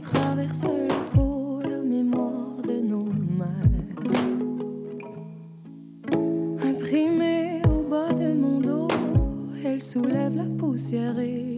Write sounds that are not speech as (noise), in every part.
traverse le peau, la mémoire de nos mal. Imprimée au bas de mon dos, elle soulève la poussière et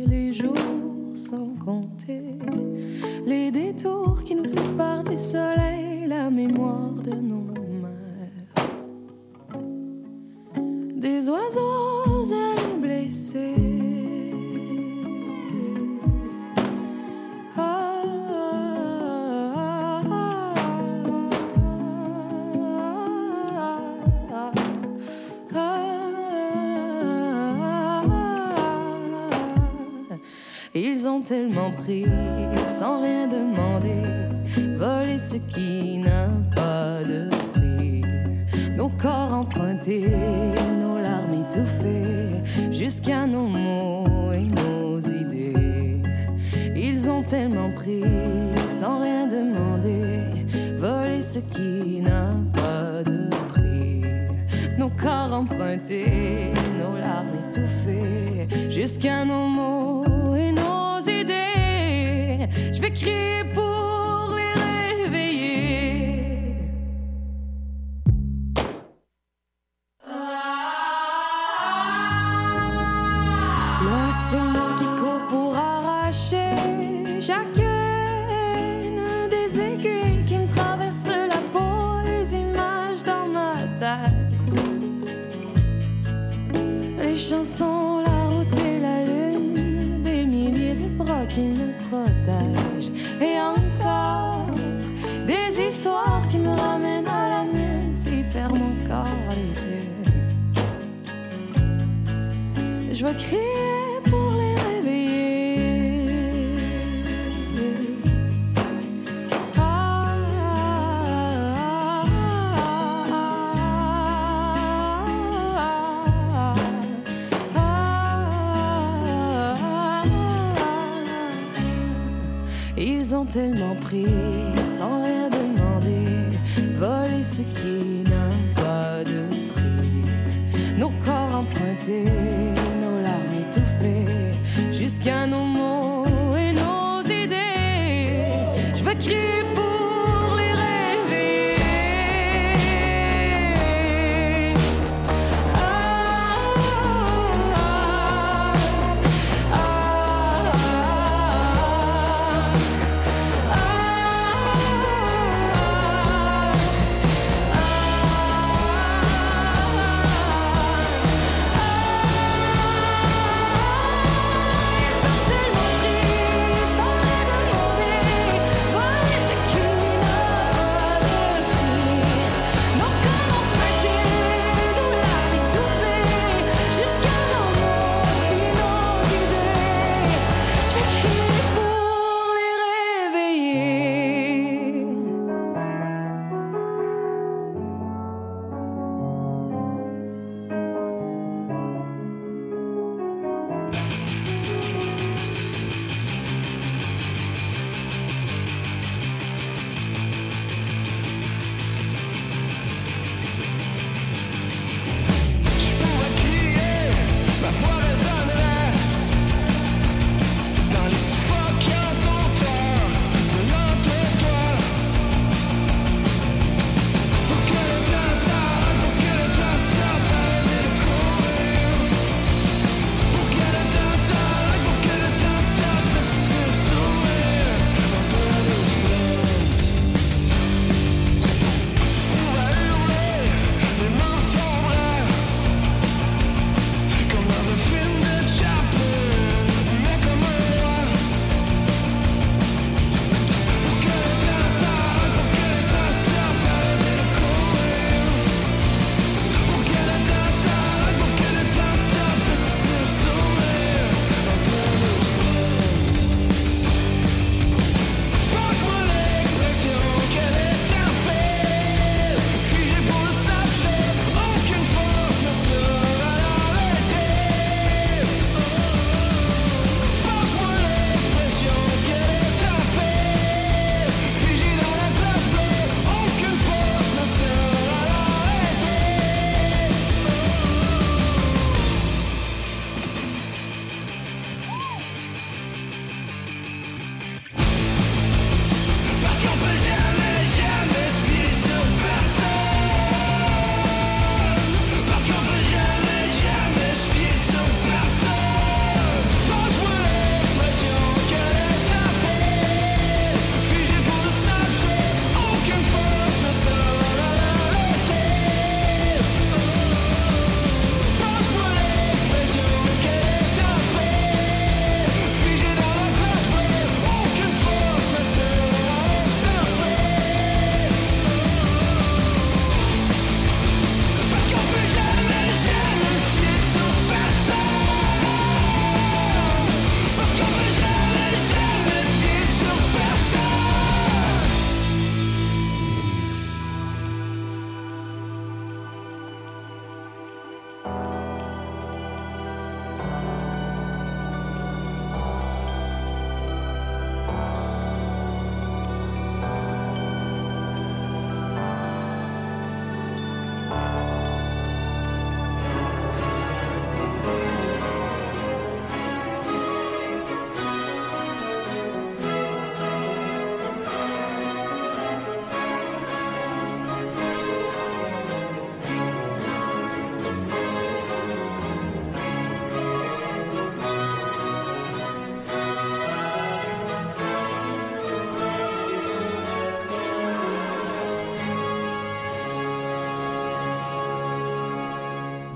je veux créer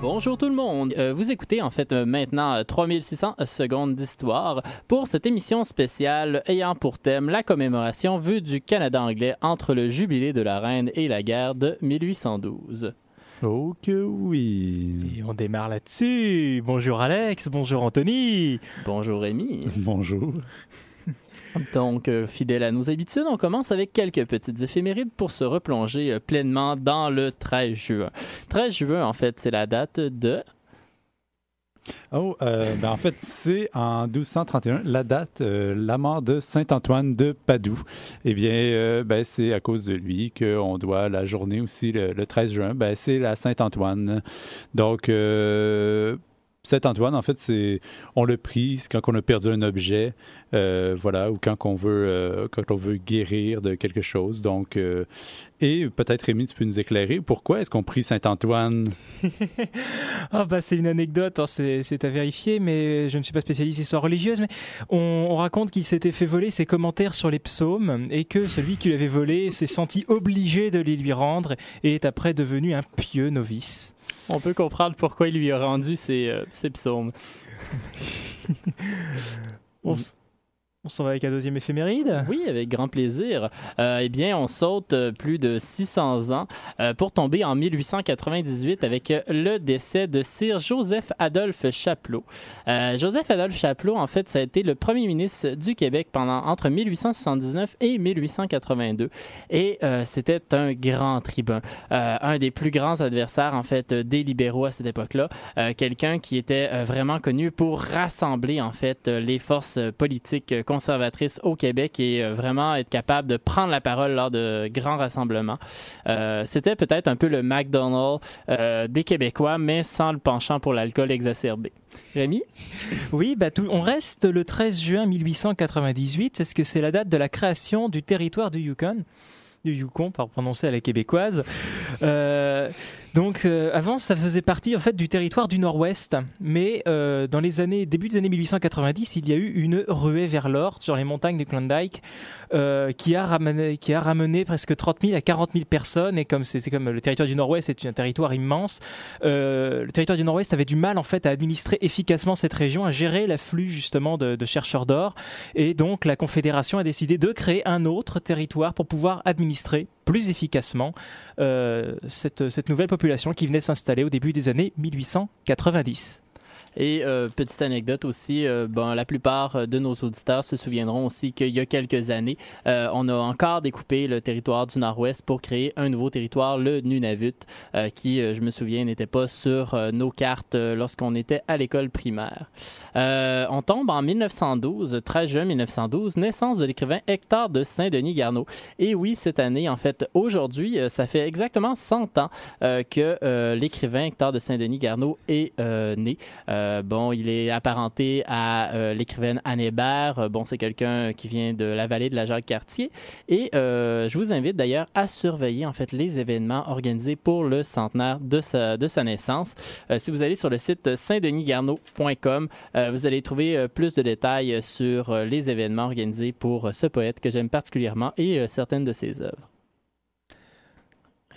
Bonjour tout le monde. Euh, vous écoutez en fait euh, maintenant 3600 euh, secondes d'histoire pour cette émission spéciale ayant pour thème la commémoration vue du Canada anglais entre le jubilé de la reine et la guerre de 1812. Oh que oui. Et on démarre là-dessus. Bonjour Alex, bonjour Anthony. Bonjour Rémi. Bonjour. Donc, euh, fidèle à nos habitudes, on commence avec quelques petites éphémérides pour se replonger euh, pleinement dans le 13 juin. 13 juin, en fait, c'est la date de... Oh, euh, ben en fait, c'est en 1231, la date, la mort de Saint-Antoine de Padoue. Eh bien, ben, c'est à cause de lui qu'on doit la journée aussi, le, le 13 juin, ben, c'est la Saint-Antoine. Donc, Saint-Antoine, en fait, c'est on le prie quand on a perdu un objet, euh, voilà, ou quand on veut euh, quand on veut guérir de quelque chose. Donc, euh, et peut-être Rémi, tu peux nous éclairer pourquoi est-ce qu'on prie Saint-Antoine (laughs) Ah bah c'est une anecdote, hein, c'est à vérifier, mais je ne suis pas spécialiste histoire religieuse, mais on, raconte qu'il s'était fait voler ses commentaires sur les psaumes et que celui qui l'avait volé s'est senti obligé de les lui rendre et est après devenu un pieux novice. On peut comprendre pourquoi il lui a rendu ses, euh, psaumes. On (laughs) s'en va avec un deuxième éphéméride Oui, avec grand plaisir. Euh, eh bien, on saute euh, plus de 600 ans euh, pour tomber en 1898 avec le décès de Sir Joseph Adolphe Chapelot. Joseph Adolphe Chapelot, en fait, ça a été le premier ministre du Québec pendant entre 1879 et 1882. Et c'était un grand tribun, un des plus grands adversaires, en fait, des libéraux à cette époque-là. Quelqu'un qui était vraiment connu pour rassembler, en fait, les forces politiques conservatrice au Québec et euh, vraiment être capable de prendre la parole lors de grands rassemblements. Euh, c'était peut-être un peu le McDonald's euh, des Québécois, mais sans le penchant pour l'alcool exacerbé. Rémi? Oui, bah on reste le 13 juin 1898. Est-ce que c'est la date de la création du territoire du Yukon? Du Yukon, par prononcer à la québécoise. Donc euh, avant, ça faisait partie en fait du territoire du Nord-Ouest, mais euh, dans les années début des années 1890, il y a eu une ruée vers l'or sur les montagnes du Klondike euh, qui a ramené qui a ramené presque 30 000 à 40 000 personnes. Et comme c'était comme le territoire du Nord-Ouest est un territoire immense, le territoire du Nord-Ouest avait du mal en fait à administrer efficacement cette région, à gérer l'afflux justement de, de chercheurs d'or. Et donc la Confédération a décidé de créer un autre territoire pour pouvoir administrer plus efficacement cette, cette nouvelle population qui venait s'installer au début des années 1890. Et euh, petite anecdote aussi, euh, la plupart de nos auditeurs se souviendront aussi qu'il y a quelques années, euh, on a encore découpé le territoire du Nord-Ouest pour créer un nouveau territoire, le Nunavut, qui, je me souviens, n'était pas sur nos cartes lorsqu'on était à l'école primaire. On tombe en 1912, 13 juin 1912, naissance de l'écrivain Hector de Saint-Denis-Garneau. Et oui, cette année, en fait, aujourd'hui, ça fait exactement 100 ans que l'écrivain Hector de Saint-Denis-Garneau est né. Euh, bon, il est apparenté à euh, l'écrivaine Anne Hébert. Euh, bon, c'est quelqu'un qui vient de la vallée de la Jacques-Cartier. Et je vous invite d'ailleurs à surveiller en fait les événements organisés pour le centenaire de sa, de sa naissance. si vous allez sur le site saint-denis-garneau.com, vous allez trouver plus de détails sur les événements organisés pour ce poète que j'aime particulièrement et certaines de ses œuvres.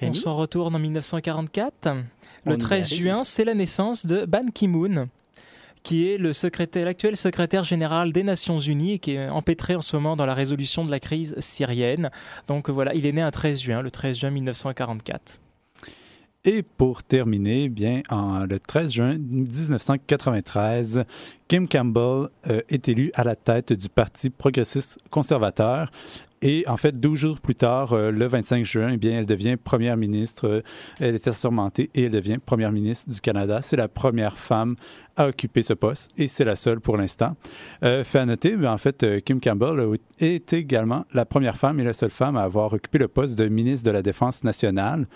On s'en retourne en 1944. Le 13 juin, c'est la naissance de Ban Ki-moon, qui est le secrétaire, l'actuel secrétaire général des Nations Unies et qui est empêtré en ce moment dans la résolution de la crise syrienne. Donc voilà, il est né un 13 juin, le 13 juin 1944. Et pour terminer, bien, en, le 13 juin 1993, Kim Campbell euh, est élu à la tête du Parti progressiste conservateur. Et en fait, 12 jours plus tard, euh, le 25 juin, eh bien, elle devient première ministre. Euh, elle est assermentée et elle devient première ministre du Canada. C'est la première femme à occuper ce poste et c'est la seule pour l'instant. Euh, fait à noter, ben, en fait, Kim Campbell est également la première femme et la seule femme à avoir occupé le poste de ministre de la Défense nationale.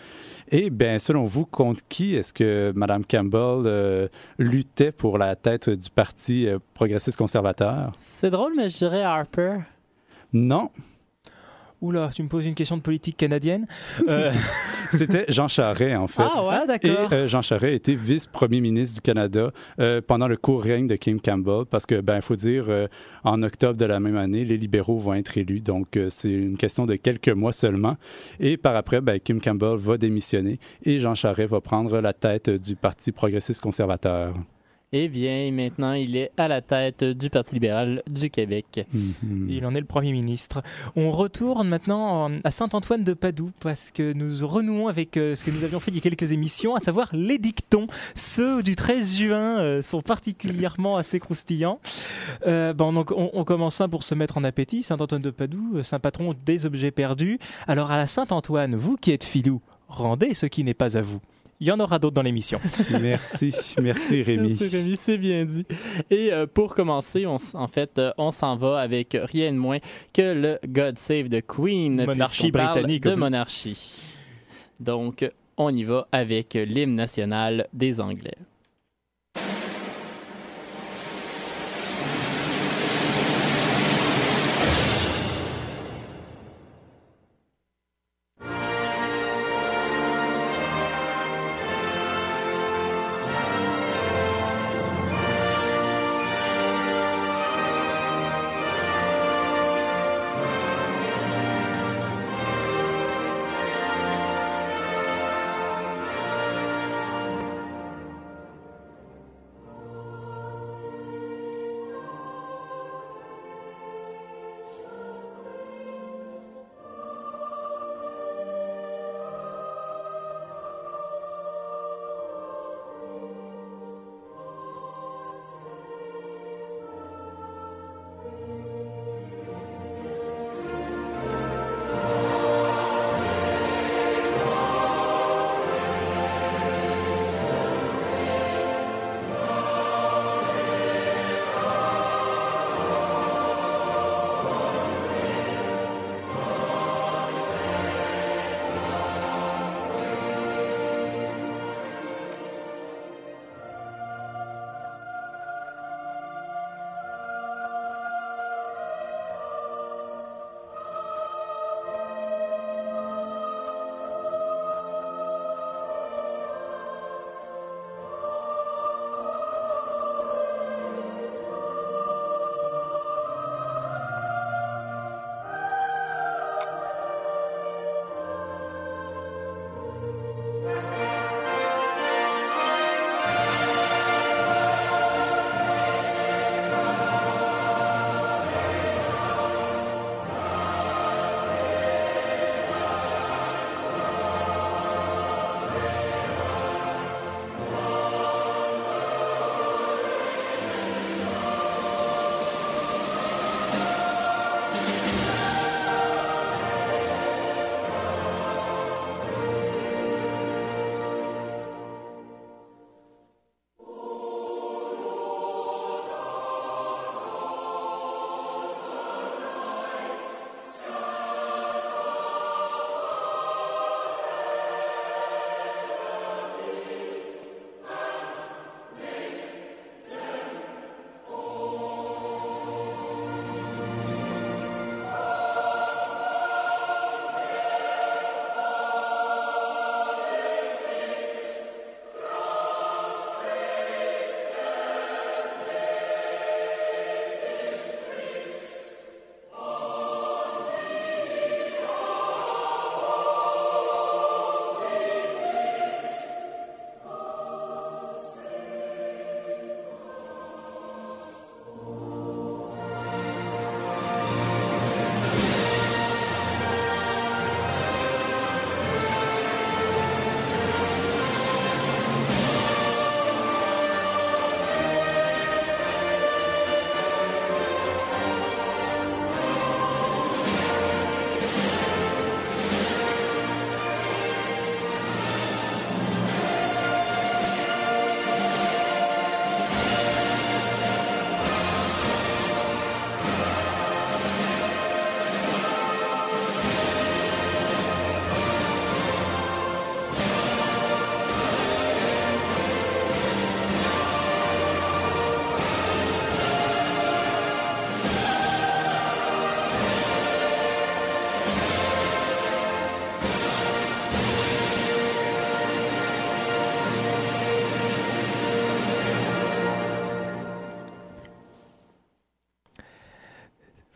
Et bien, selon vous, contre qui est-ce que Mme Campbell luttait pour la tête du Parti progressiste conservateur? C'est drôle, mais je dirais Harper. Non. Oula, tu me poses une question de politique canadienne. Euh, (laughs) C'était Jean Charest, en fait. Ah ouais? Ah, Et d'accord. euh, Jean Charest était vice-premier ministre du Canada euh, pendant le court règne de Kim Campbell, parce que, ben, il faut dire, euh, en octobre de la même année, les libéraux vont être élus, donc euh, c'est une question de quelques mois seulement. Et par après, ben, Kim Campbell va démissionner et Jean Charest va prendre la tête du Parti progressiste conservateur. Eh bien, maintenant, il est à la tête du Parti libéral du Québec. Mhm. Il en est le Premier ministre. On retourne maintenant à Saint-Antoine de Padoue parce que nous renouons avec euh, ce que nous avions fait il y a quelques émissions, à savoir les dictons. Ceux du 13 juin euh, sont particulièrement assez croustillants. Euh, bon, donc on, on commence ça pour se mettre en appétit. Saint-Antoine de Padoue, saint patron des objets perdus. Alors à la Saint-Antoine, vous qui êtes filou, rendez ce qui n'est pas à vous. Il y en aura d'autres dans l'émission. (laughs) Merci, merci Rémi. Merci Rémi, c'est bien dit. Et euh, pour commencer, on, en fait, euh, on s'en va avec rien de moins que le God Save the Queen. Monarchie britannique, De monarchie. Donc, on y va avec l'hymne national des Anglais.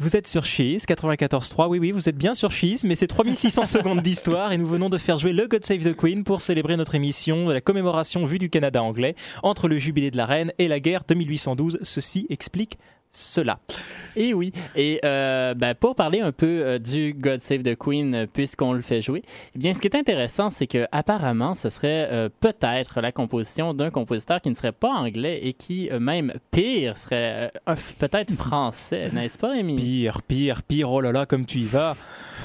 Vous êtes sur Cheese 94.3. Oui, oui, vous êtes bien sur Cheese, mais c'est 3600 (laughs) secondes d'histoire et nous venons de faire jouer le God Save the Queen pour célébrer notre émission de la commémoration vue du Canada anglais entre le jubilé de la reine et la guerre de 1812. Ceci explique cela. Et oui. Et euh, ben, pour parler un peu euh, du God Save the Queen, euh, puisqu'on le fait jouer, eh bien, ce qui est intéressant, c'est que apparemment, ce serait peut-être la composition d'un compositeur qui ne serait pas anglais et qui, même pire, serait peut-être français, (laughs) n'est-ce pas, Rémi? Pire, pire, pire, oh là là, comme tu y vas.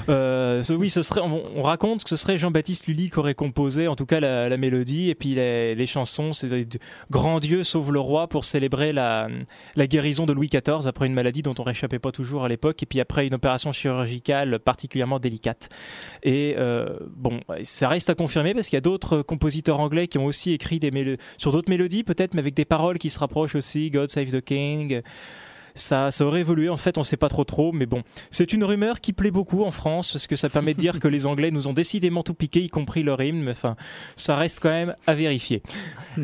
Ce- oui, ce serait, on, on raconte que ce serait Jean-Baptiste Lully qui aurait composé, en tout cas, la, la mélodie, et puis les, les chansons, c'est Grand Dieu sauve le roi pour célébrer la, la guérison de Louis Après une maladie dont on réchappait pas toujours à l'époque, et puis après une opération chirurgicale particulièrement délicate. Et euh, bon, ça reste à confirmer parce qu'il y a d'autres compositeurs anglais qui ont aussi écrit des sur d'autres mélodies, peut-être, mais avec des paroles qui se rapprochent aussi, God Save the King. Ça, ça aurait évolué, en fait, on sait pas trop trop, mais bon. C'est une rumeur qui plaît beaucoup en France, parce que ça permet de dire que les Anglais nous ont décidément tout piqué, y compris leur hymne, mais enfin, ça reste quand même à vérifier.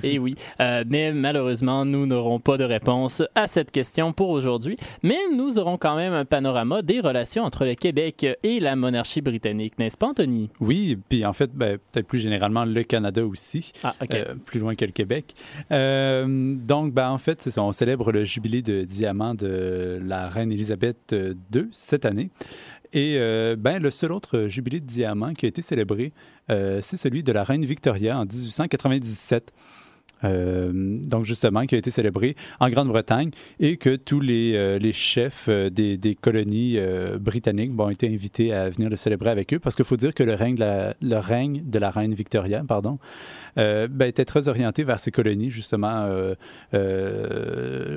Et oui, euh, mais malheureusement, nous n'aurons pas de réponse à cette question pour aujourd'hui. Mais nous aurons quand même un panorama des relations entre le Québec et la monarchie britannique, n'est-ce pas, Anthony? Oui, puis en fait, ben, peut-être plus généralement le Canada aussi. Ah. Euh, plus loin que le Québec. Euh, donc, ben, en fait, c'est ça, on célèbre le jubilé de diamant de la reine Élisabeth II cette année. Et euh, ben, le seul autre jubilé de diamant qui a été célébré, euh, c'est celui de la reine Victoria en 1897. Euh, donc justement, qui a été célébré en Grande-Bretagne et que tous les, euh, les chefs euh, des, des colonies britanniques bon, ont été invités à venir le célébrer avec eux parce qu'il faut dire que le règne de la, le règne de la reine Victoria pardon, ben, était très orienté vers ces colonies. Justement,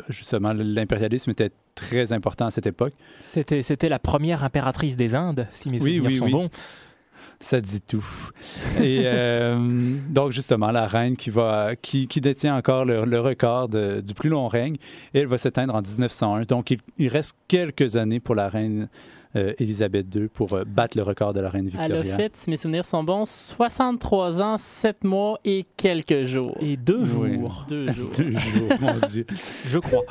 justement l'impérialisme était très important à cette époque. C'était, c'était la première impératrice des Indes, si mes Oui, souvenirs oui, sont oui. bons. Ça dit tout. Et euh, donc, justement, la reine qui, va, qui, qui détient encore le, le record de- du plus long règne, et elle va s'éteindre en 1901. Donc, il, il reste quelques années pour la reine euh, Élisabeth II pour euh, battre le record de la reine Elle a Victoria. fait, si mes souvenirs sont bons, 63 ans, 7 mois et quelques jours. Et deux Oui. jours, Deux (laughs) jours. Deux jours, mon Dieu. je crois.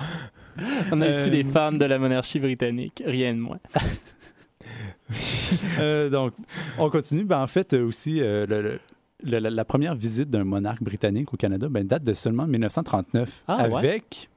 On a Euh, ici des fans de la monarchie britannique, rien de moins. (laughs) Euh, donc, on continue. Ben, en fait, euh, aussi, euh, le- le- le- la, la première visite d'un monarque britannique au Canada ben, date de seulement 1939 Ah, avec...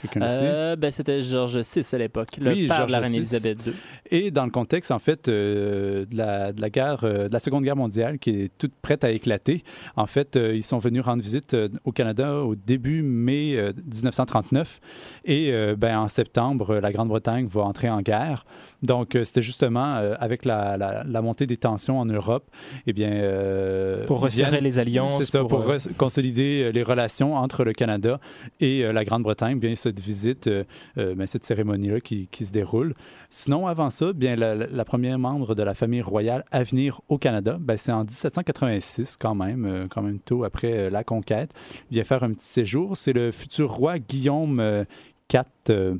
Quelqu'un? Euh, ben, c'était George VI à l'époque, le Oui, père de la reine VI. Élisabeth II. Et dans le contexte, en fait, euh, de, la, de la guerre, euh, de la Seconde Guerre mondiale, qui est toute prête à éclater, en fait, euh, ils sont venus rendre visite euh, au Canada au début mai euh, 1939. Et euh, ben, en septembre, la Grande-Bretagne va entrer en guerre. Donc, euh, c'était justement euh, avec la, la- la montée des tensions en Europe, eh bien... euh, Pour resserrer les alliances. c'est ça, pour, euh, consolider les relations entre le Canada et euh, la Grande-Bretagne, bien cette visite, euh, euh, ben, cette cérémonie-là qui, se déroule. Sinon, avant ça, bien la, première membre de la famille royale à venir au Canada, ben, c'est en 1786 quand même, euh, quand même tôt après la conquête. Vient faire un petit séjour. C'est le futur roi Guillaume IV,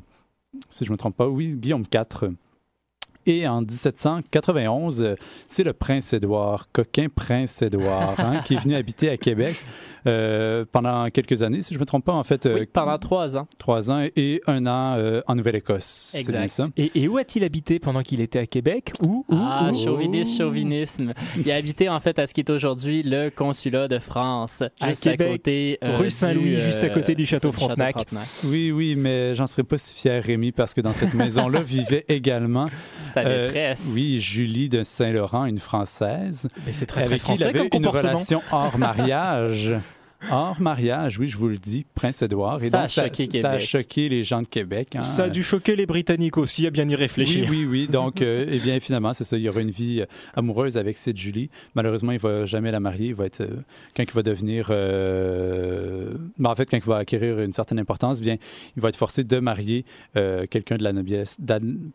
si je ne me trompe pas, oui, Guillaume IV. Et en 1791, euh, c'est le prince Édouard, coquin prince Édouard, hein, qui est venu habiter à Québec pendant quelques années, si je ne me trompe pas, en fait, euh, Oui, pendant trois ans. trois ans et un an euh, en Nouvelle-Écosse. Exact. ça? Et, et où a-t-il habité pendant qu'il était à Québec? Où, où, Ah, où? chauvinisme, chauvinisme. Il a habité en fait à ce qui est aujourd'hui le consulat de France, À juste à côté euh, rue Saint-Louis, du, juste à côté du château Frontenac. Oui, oui, mais j'en serais pas si fier, Rémi, parce que dans cette (laughs) maison-là vivait également, Sa euh, maîtresse. oui, Julie de Saint-Laurent, une Française, Mais c'est très très avec qui il français avait comme une relation hors mariage. (laughs) Hors mariage, oui, je vous le dis, Prince Édouard. Et Ça a donc, ça, choqué ça a choqué les gens de Québec. hein. Ça a dû choquer les Britanniques aussi, à bien y réfléchir. Oui, oui, oui. (laughs) Donc, euh, eh bien, finalement, c'est ça. Il y aura une vie euh, amoureuse avec cette Julie. Malheureusement, il va jamais la marier. Il va être, euh, quand il va devenir, euh, ben, en fait, quand il va acquérir une certaine importance, bien, il va être forcé de marier euh, quelqu'un de la noblesse,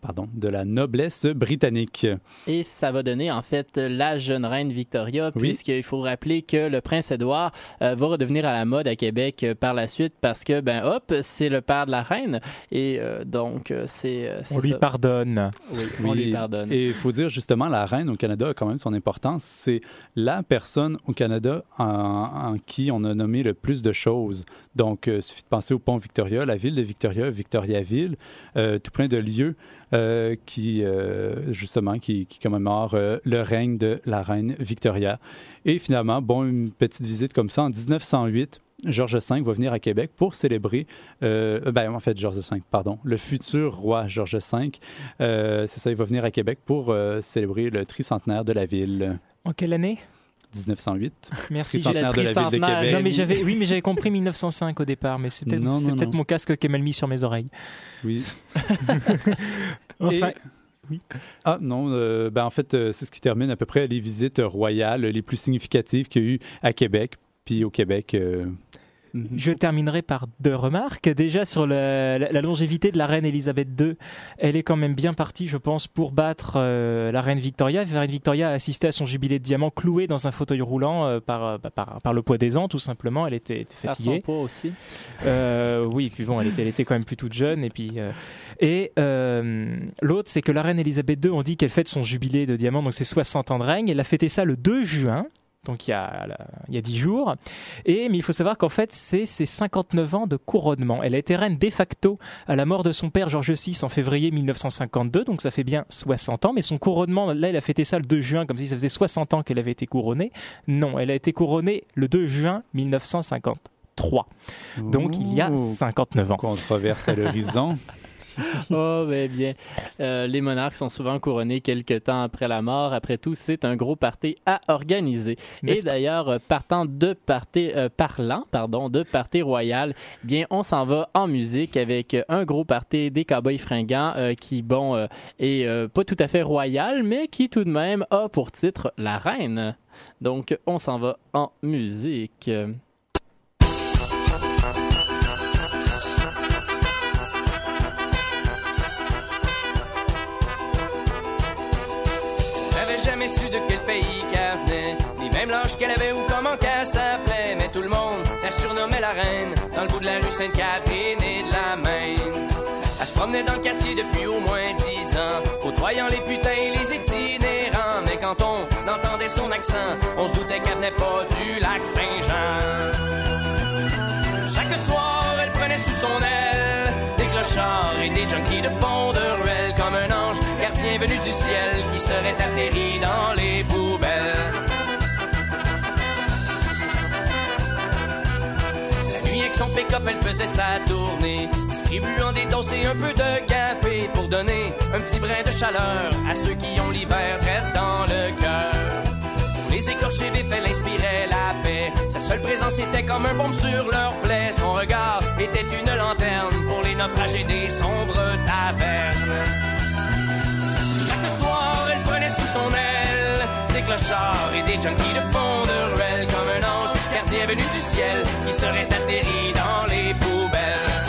pardon, de la noblesse britannique. Et ça va donner en fait la jeune reine Victoria, Oui. puisqu'il faut rappeler que le prince Édouard euh, va redevenir à la mode à Québec euh, par la suite parce que, ben hop, c'est le père de la reine. Et euh, donc, euh, c'est. On lui ça. pardonne. Oui, on Oui, lui pardonne. Et il faut dire justement, la reine au Canada a quand même son importance. C'est la personne au Canada en, en qui on a nommé le plus de choses. Donc, il suffit de penser au pont Victoria, la ville de Victoria, Victoriaville, euh, tout plein de lieux euh, qui, euh, justement, qui, commémorent euh, le règne de la reine Victoria. Et finalement, bon, une petite visite comme ça en 1908. Georges V va venir à Québec pour célébrer, ben, en fait, Georges V, pardon, le futur roi Georges V. C'est ça, il va venir à Québec pour célébrer le tricentenaire de la ville. En quelle année? 1908. Merci. De la ville de. Québec. Non, mais j'avais, oui, mais j'avais compris 1905 au départ, mais c'est peut-être, Non, c'est peut-être mon casque qui est mal mis sur mes oreilles. Oui. (laughs) Enfin, Et- Ah non, euh, ben en fait, euh, c'est ce qui termine à peu près les visites royales les plus significatives qu'il y a eu à Québec. Puis au Québec, euh, Mhm. Je terminerai par deux remarques. Déjà sur la, la- la longévité de la reine Elisabeth II, elle est quand même bien partie, je pense, pour battre euh, la reine Victoria. La reine Victoria a assisté à son jubilé de diamant clouée dans un fauteuil roulant euh, par, euh, bah, par, par le poids des ans, tout simplement. Elle était, était Par son fatiguée. poids aussi. Euh, oui, puis bon, elle était, elle était quand même plus toute jeune. Et puis, et l'autre, c'est que la reine Elisabeth II, on dit qu'elle fête son jubilé de diamant, donc c'est 60 ans de règne. Elle a fêté ça le 2 juin. Donc il y, a, il y a 10 jours. Et, mais il faut savoir qu'en fait, c'est ses 59 ans de couronnement. Elle a été reine de facto à la mort de son père Georges VI en février 1952, donc ça fait bien 60 ans. Mais son couronnement, là, elle a fêté ça le 2 juin, comme si ça faisait 60 ans qu'elle avait été couronnée. Non, elle a été couronnée le 2 juin 1953. Donc il y a Ouh, 59 ans. controverse à l'horizon. (laughs) (laughs) Oh, ben bien. Euh, les monarques sont souvent couronnés quelques temps après la mort. Après tout, c'est un gros party à organiser. Et d'ailleurs, euh, partant de party, euh, parlant, pardon, de party royal, eh bien, on s'en va en musique avec euh, un gros party des Cowboys fringants euh, qui, bon, est pas tout à fait royal, mais qui tout de même a pour titre la reine. Donc, on s'en va en musique. De quel pays qu'elle venait, ni même l'âge qu'elle avait ou comment qu'elle s'appelait. Mais tout le monde la surnommait la reine, dans le bout de la rue Sainte-Catherine et de la Maine. Elle se promenait dans le quartier depuis au moins dix ans, côtoyant les putains et les itinérants. Mais quand on entendait son accent, on se doutait qu'elle venait pas du lac Saint-Jean. Chaque soir, elle prenait sous son aile des clochards et des junkies de fond de ruelle gardien venu du ciel qui serait atterri dans les poubelles. La nuit avec son pick-up, elle faisait sa tournée, distribuant des doses et un peu de café pour donner un petit brin de chaleur à ceux qui ont l'hiver très dans le cœur. Les écorchés vifs, elle inspirait la paix. Sa seule présence était comme un bombe sur leur plaie. Son regard était une lanterne pour les naufragés des sombres tavernes. Des clochards et des junkies de fond de ruelle comme un ange gardien venu du ciel qui serait atterri dans les poubelles.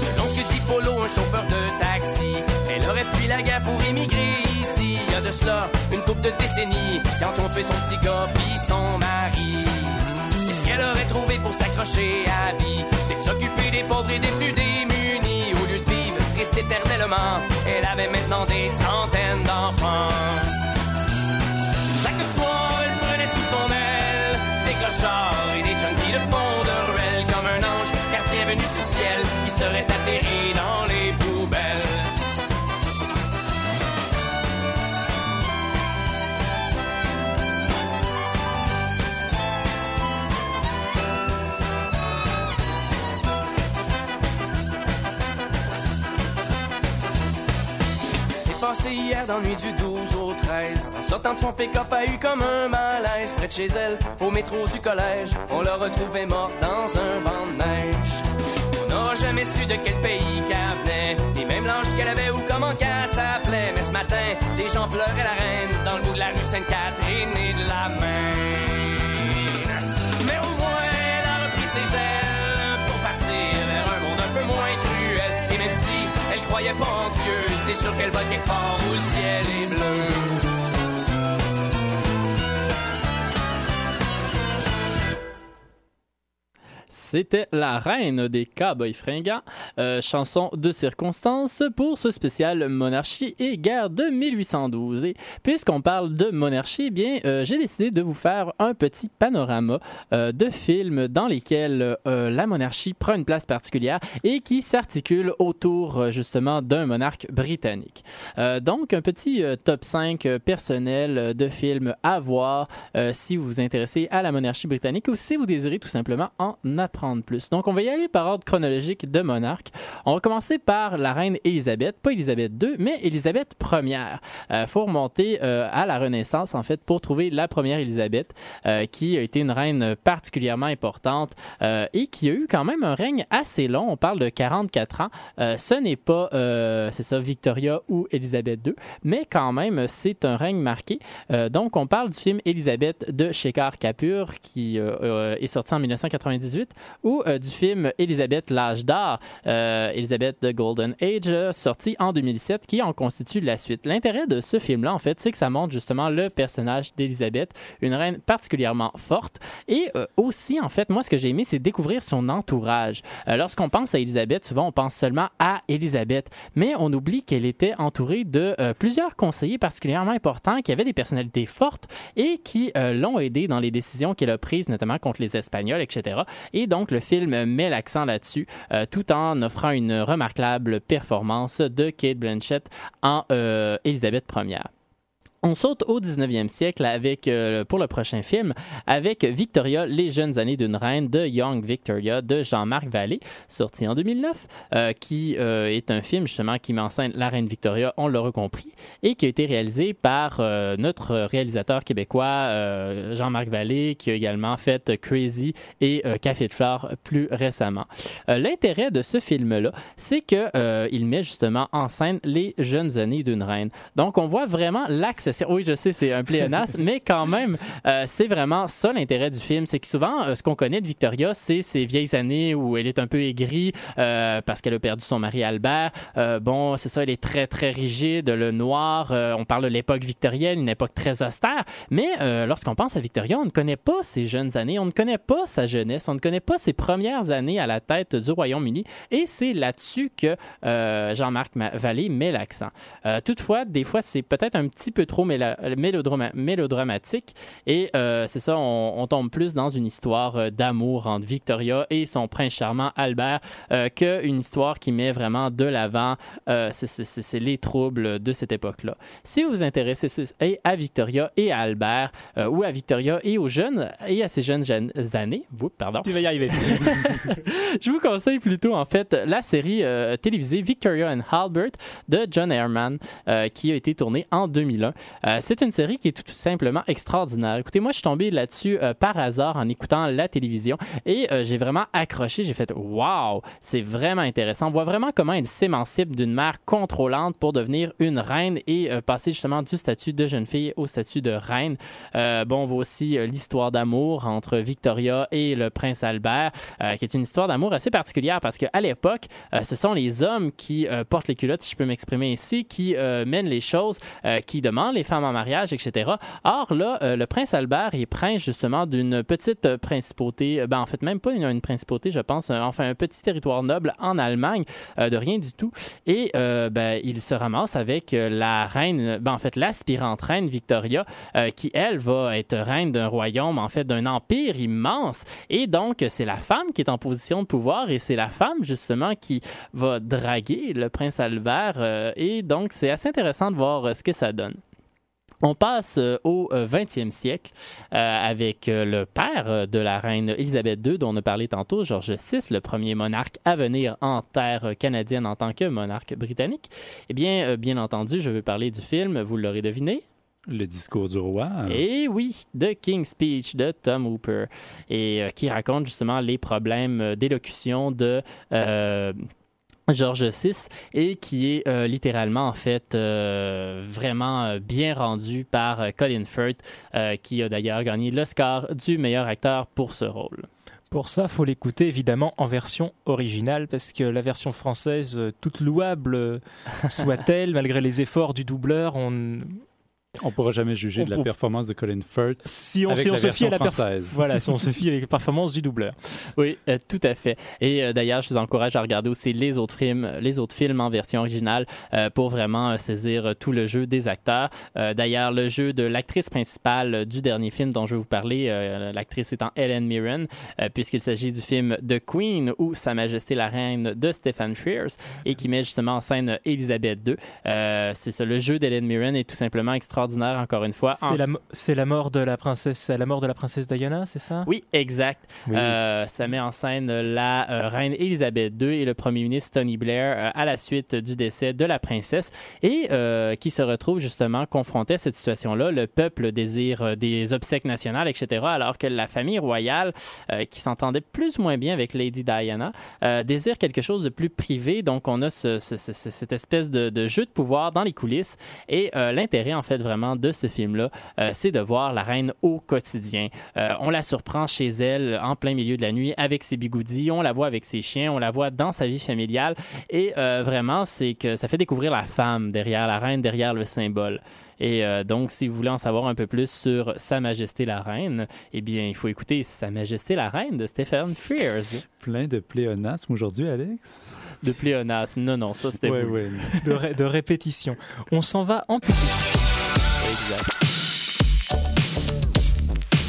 Selon ce que dit Polo, un chauffeur de taxi, elle aurait fui la guerre pour émigrer ici. Il y a de cela une couple de décennies, quand on fait son petit gars puis son mari. Qu'elle aurait trouvé pour s'accrocher à vie, c'est de s'occuper des pauvres et des plus démunis. Au lieu de éternellement, elle avait maintenant des centaines d'enfants. Chaque soir, elle prenait sous son aile des clochards et des junkies de fond de ruelle comme un ange gardien venu du ciel qui serait atterri dans les passé hier dans nuit du 12 au 13. En sortant de son pick-up, a eu comme un malaise près de chez elle, au métro du collège. On l'a retrouvée morte dans un banc de neige. On n'aura jamais su de quel pays qu'elle venait, ni même l'âge qu'elle avait ou comment qu'elle s'appelait. Mais ce matin, des gens pleuraient la reine dans le bout de la rue Sainte-Catherine et de la Maine. Mais au moins, elle a repris ses ailes pour partir vers un monde un peu moins cruel. Et même si elle croyait pas en Dieu, c'est sûr qu'elle va quelque part où le ciel est bleu. C'était La Reine des Cowboys Fringants, euh, chanson de circonstance pour ce spécial Monarchie et guerre de 1812. Et puisqu'on parle de monarchie, eh bien, euh, j'ai décidé de vous faire un petit panorama euh, de films dans lesquels la monarchie prend une place particulière et qui s'articule autour justement d'un monarque britannique. Donc, un petit top 5 euh, personnel de films à voir si vous vous intéressez à la monarchie britannique ou si vous désirez tout simplement en apprendre Donc, on va y aller par ordre chronologique de monarque. On va commencer par la reine Élisabeth, pas Élisabeth II, mais Élisabeth Ier. Il faut remonter euh, à la Renaissance, en fait, pour trouver la première Élisabeth, euh, qui a été une reine particulièrement importante euh, et qui a eu quand même un règne assez long. On parle de 44 ans. Euh, ce n'est pas, euh, c'est ça, Victoria ou Élisabeth II, mais quand même, c'est un règne marqué. Euh, donc, on parle du film Élisabeth de Shekhar Kapur, qui euh, euh, est sorti en 1998, ou euh, du film Élisabeth l'âge d'or, euh, Élisabeth the Golden Age, euh, sorti en 2007, qui en constitue la suite. L'intérêt de ce film-là, en fait, c'est que ça montre justement le personnage d'Élisabeth, une reine particulièrement forte, et aussi, en fait, moi, ce que j'ai aimé, c'est découvrir son entourage. Lorsqu'on pense à Élisabeth, souvent, on pense seulement à Élisabeth, mais on oublie qu'elle était entourée de plusieurs conseillers particulièrement importants qui avaient des personnalités fortes et qui l'ont aidé dans les décisions qu'elle a prises, notamment contre les Espagnols, etc. le film met l'accent là-dessus, euh, tout en offrant une remarquable performance de Kate Blanchett en euh, Élisabeth Ier. On saute au 19e siècle avec, euh, pour le prochain film avec Victoria, les jeunes années d'une reine de Young Victoria de Jean-Marc Vallée, sorti en 2009, euh, qui euh, est un film justement qui met en scène la reine Victoria, on l'aura compris, et qui a été réalisé par notre réalisateur québécois Jean-Marc Vallée, qui a également fait Crazy et Café de Flore plus récemment. L'intérêt de ce film-là, c'est que euh, il met justement en scène les jeunes années d'une reine. Donc, on voit vraiment Oui, je sais, c'est un pléonasme, mais quand même, euh, c'est vraiment ça l'intérêt du film. C'est que souvent, euh, ce qu'on connaît de Victoria, c'est ces vieilles années où elle est un peu aigrie euh, parce qu'elle a perdu son mari Albert. Bon, c'est ça, elle est très, très rigide, le noir. on parle de l'époque victorienne, une époque très austère. Mais lorsqu'on pense à Victoria, on ne connaît pas ses jeunes années, on ne connaît pas sa jeunesse, on ne connaît pas ses premières années à la tête du Royaume-Uni. Et c'est là-dessus que Jean-Marc Ma- Vallée met l'accent. Toutefois, des fois, c'est peut-être un petit peu trop méla- mélodrama- mélodramatique. Et euh, c'est ça, on, on tombe plus dans une histoire euh, d'amour entre Victoria et son prince charmant Albert euh, qu'une histoire qui met vraiment de l'avant euh, c'est- les troubles de cette époque-là. Si vous vous intéressez à Victoria et à Albert, ou à Victoria et aux jeunes, et à ces jeunes années, Oups, pardon, Tu vas y arriver. (laughs) je vous conseille plutôt en fait la série télévisée Victoria and Halbert de John euh, qui a été tournée en 2001. Euh, c'est une série qui est tout simplement extraordinaire. Écoutez, moi je suis tombé là-dessus euh, par hasard en écoutant la télévision et euh, j'ai vraiment accroché. J'ai fait waouh, c'est vraiment intéressant. On voit vraiment comment elle s'émancipe d'une mère contrôlante pour devenir une reine et passer justement du statut de jeune fille au statut de reine. Bon, on voit aussi l'histoire d'amour entre Victoria et le prince Albert, qui est une histoire d'amour assez particulière parce qu'à l'époque, ce sont les hommes qui portent les culottes, si je peux m'exprimer ainsi, qui mènent les choses, qui demandent les femmes en mariage, etc. Or, là, euh, le prince Albert est prince justement d'une petite euh, principauté, euh, ben, en fait, même pas une, principauté, je pense, enfin, un petit territoire noble en Allemagne, de rien du tout. Et ben, il se ramasse avec la reine, ben, en fait, l'aspirante reine Victoria, qui, elle, va être reine d'un royaume, en fait, d'un empire immense. Et donc, c'est la femme qui est en position de pouvoir et c'est la femme, justement, qui va draguer le prince Albert. et donc, c'est assez intéressant de voir ce que ça donne. On passe euh, au euh, 20e siècle euh, avec euh, le père euh, de la reine Élisabeth II dont on a parlé tantôt, George VI, le premier monarque à venir en terre euh, canadienne en tant que monarque britannique. Eh bien, euh, bien entendu, je veux parler du film, vous l'aurez deviné, Le discours du roi. et oui, The King's Speech de Tom Hooper, et euh, qui raconte justement les problèmes euh, d'élocution de George VI et qui est euh, littéralement en fait euh, vraiment euh, bien rendu par Colin Firth, qui a d'ailleurs gagné l'Oscar du meilleur acteur pour ce rôle. Pour ça, faut l'écouter évidemment en version originale parce que la version française, toute louable soit-elle, (laughs) malgré les efforts du doubleur, on On pourra jamais juger On de la performance de Colin Firth Si on, avec si on la se fie à la perf- française. Voilà, si on se fie avec la performance du doubleur. Oui, euh, tout à fait. Et euh, d'ailleurs, je vous encourage à regarder aussi les autres films, les autres films en version originale euh, pour vraiment saisir tout le jeu des acteurs. D'ailleurs, le jeu de l'actrice principale du dernier film dont je vais vous parler, l'actrice étant Helen Mirren, puisqu'il s'agit du film The Queen ou Sa Majesté la Reine de Stephen Frears et qui met justement en scène Elisabeth II. C'est ça, le jeu d'Helen Mirren est tout simplement extraordinaire, encore une fois. En- C'est la, mo- c'est la mort de la princesse, la mort de la princesse Diana, c'est ça? Oui, exact. Oui. Euh, ça met en scène la euh, reine Elisabeth II et le premier ministre Tony Blair euh, à la suite du décès de la princesse et qui se retrouvent justement confrontés à cette situation-là. Le peuple désire des obsèques nationales, etc., alors que la famille royale, qui s'entendait plus ou moins bien avec Lady Diana, désire quelque chose de plus privé. Donc, on a ce- ce- ce- ce- cette espèce de, de jeu de pouvoir dans les coulisses. Et l'intérêt, en fait, vraiment de ce film-là, euh, c'est de voir la reine au quotidien. Euh, on la surprend chez elle en plein milieu de la nuit avec ses bigoudis, on la voit avec ses chiens, on la voit dans sa vie familiale. Et euh, vraiment, c'est que ça fait découvrir la femme derrière la reine, derrière le symbole. Et euh, donc, si vous voulez en savoir un peu plus sur Sa Majesté la Reine, eh bien, il faut écouter Sa Majesté la Reine de Stephen Frears. Plein de pléonasme aujourd'hui, Alex? De pléonasme. Non, non, ça c'était vous. ouais. de, ré- de répétition. On s'en va en petit. Exact.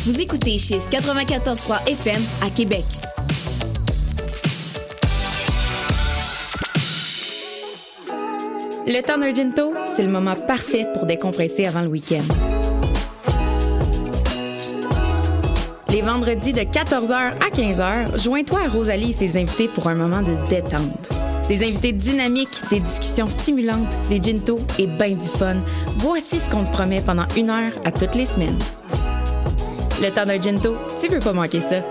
Vous écoutez chez 94.3 FM à Québec. Le temps d'un ginto, c'est le moment parfait pour décompresser avant le week-end. Les vendredis de 14h à 15h, joins-toi à Rosalie et ses invités pour un moment de détente. Des invités dynamiques, des discussions stimulantes, des gintos et ben du fun. Voici ce qu'on te promet pendant une heure à toutes les semaines. Le temps d'un ginto, tu veux pas manquer ça.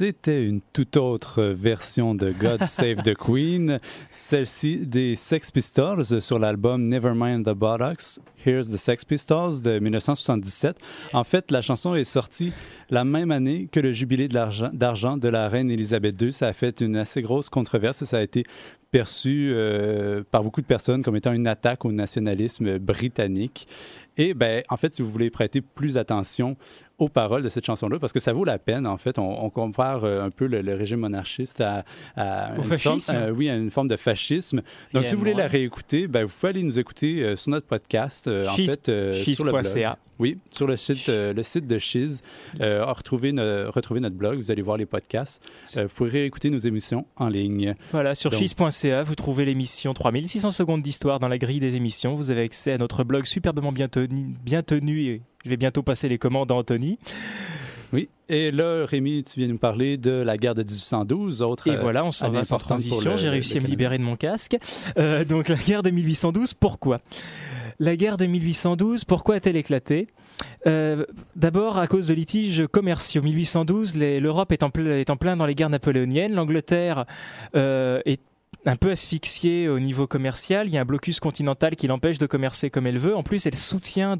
C'était une toute autre version de God (laughs) Save the Queen, celle-ci des Sex Pistols sur l'album Nevermind the Buttocks, Here's the Sex Pistols de 1977. En fait, la chanson est sortie la même année que le jubilé d'argent de la reine Elisabeth II. Ça a fait une assez grosse controverse et ça a été perçu euh, par beaucoup de personnes comme étant une attaque au nationalisme britannique. Et ben, en fait, si vous voulez prêter plus attention aux paroles de cette chanson-là, parce que ça vaut la peine, en fait, on, on compare euh, un peu le, le régime monarchiste à, à une forme, euh, oui, à une forme de fascisme. Donc, Et si vous voulez la réécouter, ben, vous pouvez aller nous écouter euh, sur notre podcast, en fait, sur le blog. Oui, sur le site, le site de. Euh, retrouver, no- retrouver notre blog, vous allez voir les podcasts. Vous pourrez réécouter nos émissions en ligne. Voilà, sur cheese.ca, vous trouvez l'émission 3600 secondes d'histoire dans la grille des émissions. Vous avez accès à notre blog superbement bien tenu, bien tenu et je vais bientôt passer les commandes à Anthony. Oui. Et là, Rémi, tu viens nous parler de la guerre de 1812, autre. Et euh, voilà, on s'en année va sans transition. J'ai réussi à me libérer de mon casque. Euh, donc la guerre de 1812, pourquoi? La guerre de 1812, pourquoi a-t-elle éclaté? Euh, D'abord à cause de litiges commerciaux. 1812, les- l'Europe est, en ple- est en plein dans les guerres napoléoniennes. L'Angleterre euh, est un peu asphyxiée au niveau commercial. Il y a un blocus continental qui l'empêche de commercer comme elle veut. En plus, elle soutient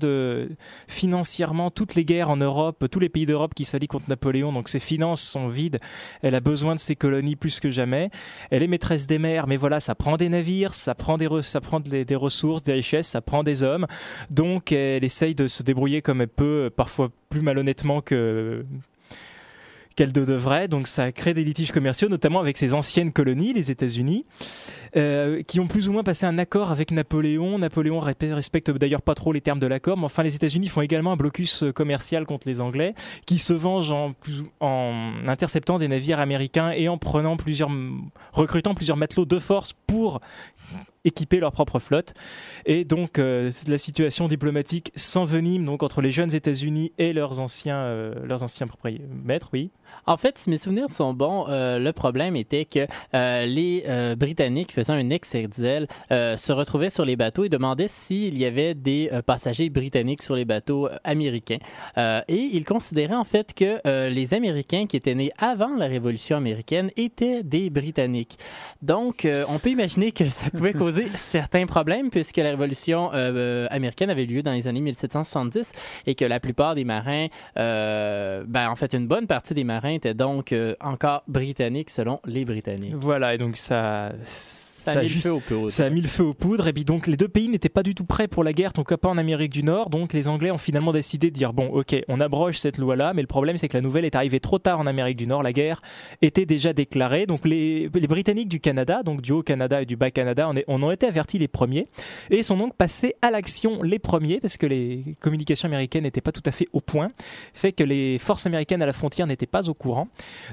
financièrement toutes les guerres en Europe, tous les pays d'Europe qui s'allient contre Napoléon. Donc ses finances sont vides. Elle a besoin de ses colonies plus que jamais. Elle est maîtresse des mers, mais voilà, ça prend des navires, ça prend des ressources, des richesses, ça prend des hommes. Donc elle essaye de se débrouiller comme elle peut, parfois plus malhonnêtement que qu'elle devrait. Donc ça crée des litiges commerciaux, notamment avec ses anciennes colonies, les États-Unis, euh, qui ont plus ou moins passé un accord avec Napoléon. Napoléon respecte d'ailleurs pas trop les termes de l'accord, mais enfin les États-Unis font également un blocus euh, commercial contre les Anglais, qui se vengent en, en interceptant des navires américains et en prenant plusieurs, recrutant plusieurs matelots de force pour équiper leur propre flotte. Et donc euh, la situation diplomatique s'envenime donc entre les jeunes États-Unis et leurs anciens, euh, leurs anciens propriétaires, maîtres, oui. En fait, si mes souvenirs sont bons, euh, le problème était que euh, les Britanniques faisant un excès se retrouvaient sur les bateaux et demandaient s'il y avait des passagers britanniques sur les bateaux américains. Et ils considéraient en fait que les Américains qui étaient nés avant la Révolution américaine étaient des Britanniques. Donc, on peut imaginer que ça pouvait causer (laughs) certains problèmes puisque la Révolution euh, américaine avait lieu dans les années 1770 et que la plupart des marins, euh, ben, en fait, une bonne partie des marins étaient donc euh, encore britanniques selon les Britanniques. Voilà, et donc ça... Ça a mis le juste- feu au poudre. Ça a mis le feu aux poudres et puis donc les deux pays n'étaient pas du tout prêts pour la guerre, en tout cas pas en Amérique du Nord. Donc les Anglais ont finalement décidé de dire bon, ok, on abroge cette loi-là, mais le problème c'est que la nouvelle est arrivée trop tard en Amérique du Nord. La guerre était déjà déclarée. Donc les, les Britanniques du Canada, donc du Haut-Canada et du Bas-Canada, on, est- on ont été avertis les premiers et sont donc passés à l'action les premiers parce que les communications américaines n'étaient pas tout à fait au point, fait que les forces américaines à la frontière n'étaient pas au courant.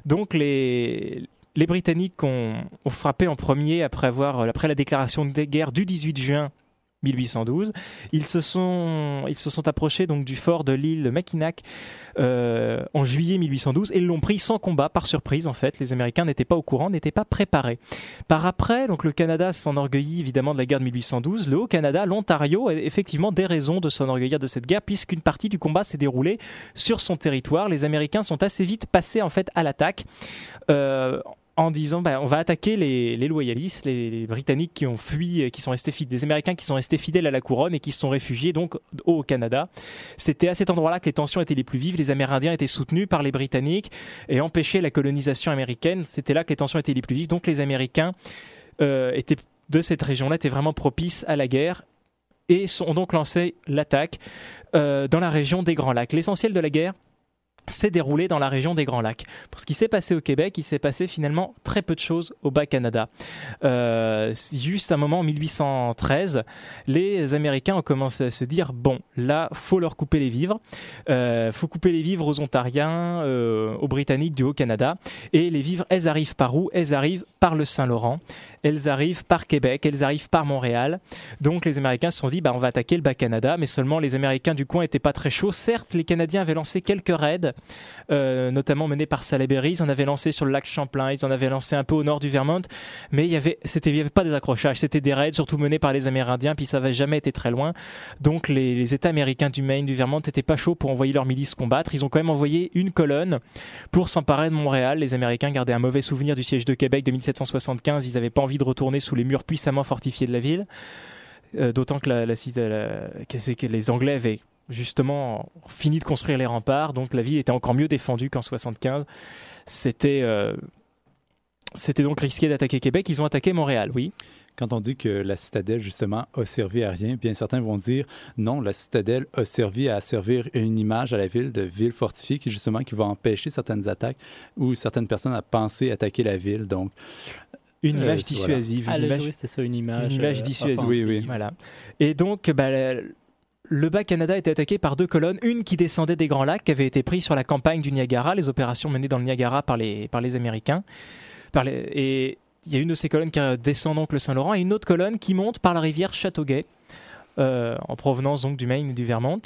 Donc les les Britanniques ont, frappé en premier après, après la déclaration de guerre du 18 juin 1812. Ils se sont, approchés donc du fort de l'île Mackinac euh, en juillet 1812 et l'ont pris sans combat, par surprise en fait. Les Américains n'étaient pas au courant, n'étaient pas préparés. Par après, donc le Canada s'enorgueillit évidemment de la guerre de 1812. Le Haut-Canada, l'Ontario, a effectivement des raisons de s'enorgueillir de cette guerre puisqu'une partie du combat s'est déroulée sur son territoire. Les Américains sont assez vite passés en fait à l'attaque. Euh, en disant bah, on va attaquer les, loyalistes, les, Britanniques qui ont fui, euh, qui sont restés fidèles, Américains qui sont restés fidèles à la couronne et qui se sont réfugiés donc au Canada. C'était à cet endroit-là que les tensions étaient les plus vives. Les Amérindiens étaient soutenus par les Britanniques et empêchaient la colonisation américaine. C'était là que les tensions étaient les plus vives. Donc les Américains euh, étaient de cette région-là étaient vraiment propices à la guerre et ont donc lancé l'attaque euh, dans la région des Grands Lacs. L'essentiel de la guerre s'est déroulé dans la région des Grands Lacs. Pour ce qui s'est passé au Québec, il s'est passé finalement très peu de choses au Bas-Canada. Euh, juste un moment en 1813, les Américains ont commencé à se dire bon, là, faut leur couper les vivres, euh, faut couper les vivres aux Ontariens, euh, aux Britanniques du Haut-Canada, et les vivres, elles arrivent par où? Elles arrivent par le Saint-Laurent, elles arrivent par Québec, elles arrivent par Montréal. Donc les Américains se sont dit bah on va attaquer le Bas-Canada, mais seulement les Américains du coin étaient pas très chauds. Certes, les Canadiens avaient lancé quelques raids euh, notamment menés par Salaberry. Ils en avaient lancé sur le lac Champlain, ils en avaient lancé un peu au nord du Vermont, mais il y avait, pas des accrochages, c'était des raids, surtout menés par les Amérindiens, puis ça n'avait jamais été très loin. Donc les, les États américains du Maine, du Vermont, n'étaient pas chauds pour envoyer leurs milices combattre. Ils ont quand même envoyé une colonne pour s'emparer de Montréal. Les Américains gardaient un mauvais souvenir du siège de Québec de 1775. Ils n'avaient pas envie de retourner sous les murs puissamment fortifiés de la ville. Euh, D'autant que, les Anglais avaient justement fini de construire les remparts, donc la ville était encore mieux défendue qu'en 75. C'était euh, c'était donc risqué d'attaquer Québec. Ils ont attaqué Montréal, oui. Quand on dit que la citadelle, justement, a servi à rien, bien certains vont dire non, la citadelle a servi à servir une image à la ville de ville fortifiée qui, justement, qui va empêcher certaines attaques ou certaines personnes à penser attaquer la ville. Donc, Une Euh, image voilà. dissuasive. Ah, une le image- ça, une image. Une image euh, dissuasive. Oui, oui. Voilà. Et donc, bah, le Bas-Canada était attaqué par deux colonnes, une qui descendait des Grands Lacs, qui avait été prise sur la campagne du Niagara, les opérations menées dans le Niagara par les, par les Américains. Par les- et il y a une de ces colonnes qui descend donc le Saint-Laurent et une autre colonne qui monte par la rivière Châteauguay. euh, en provenance donc du Maine et du Vermont.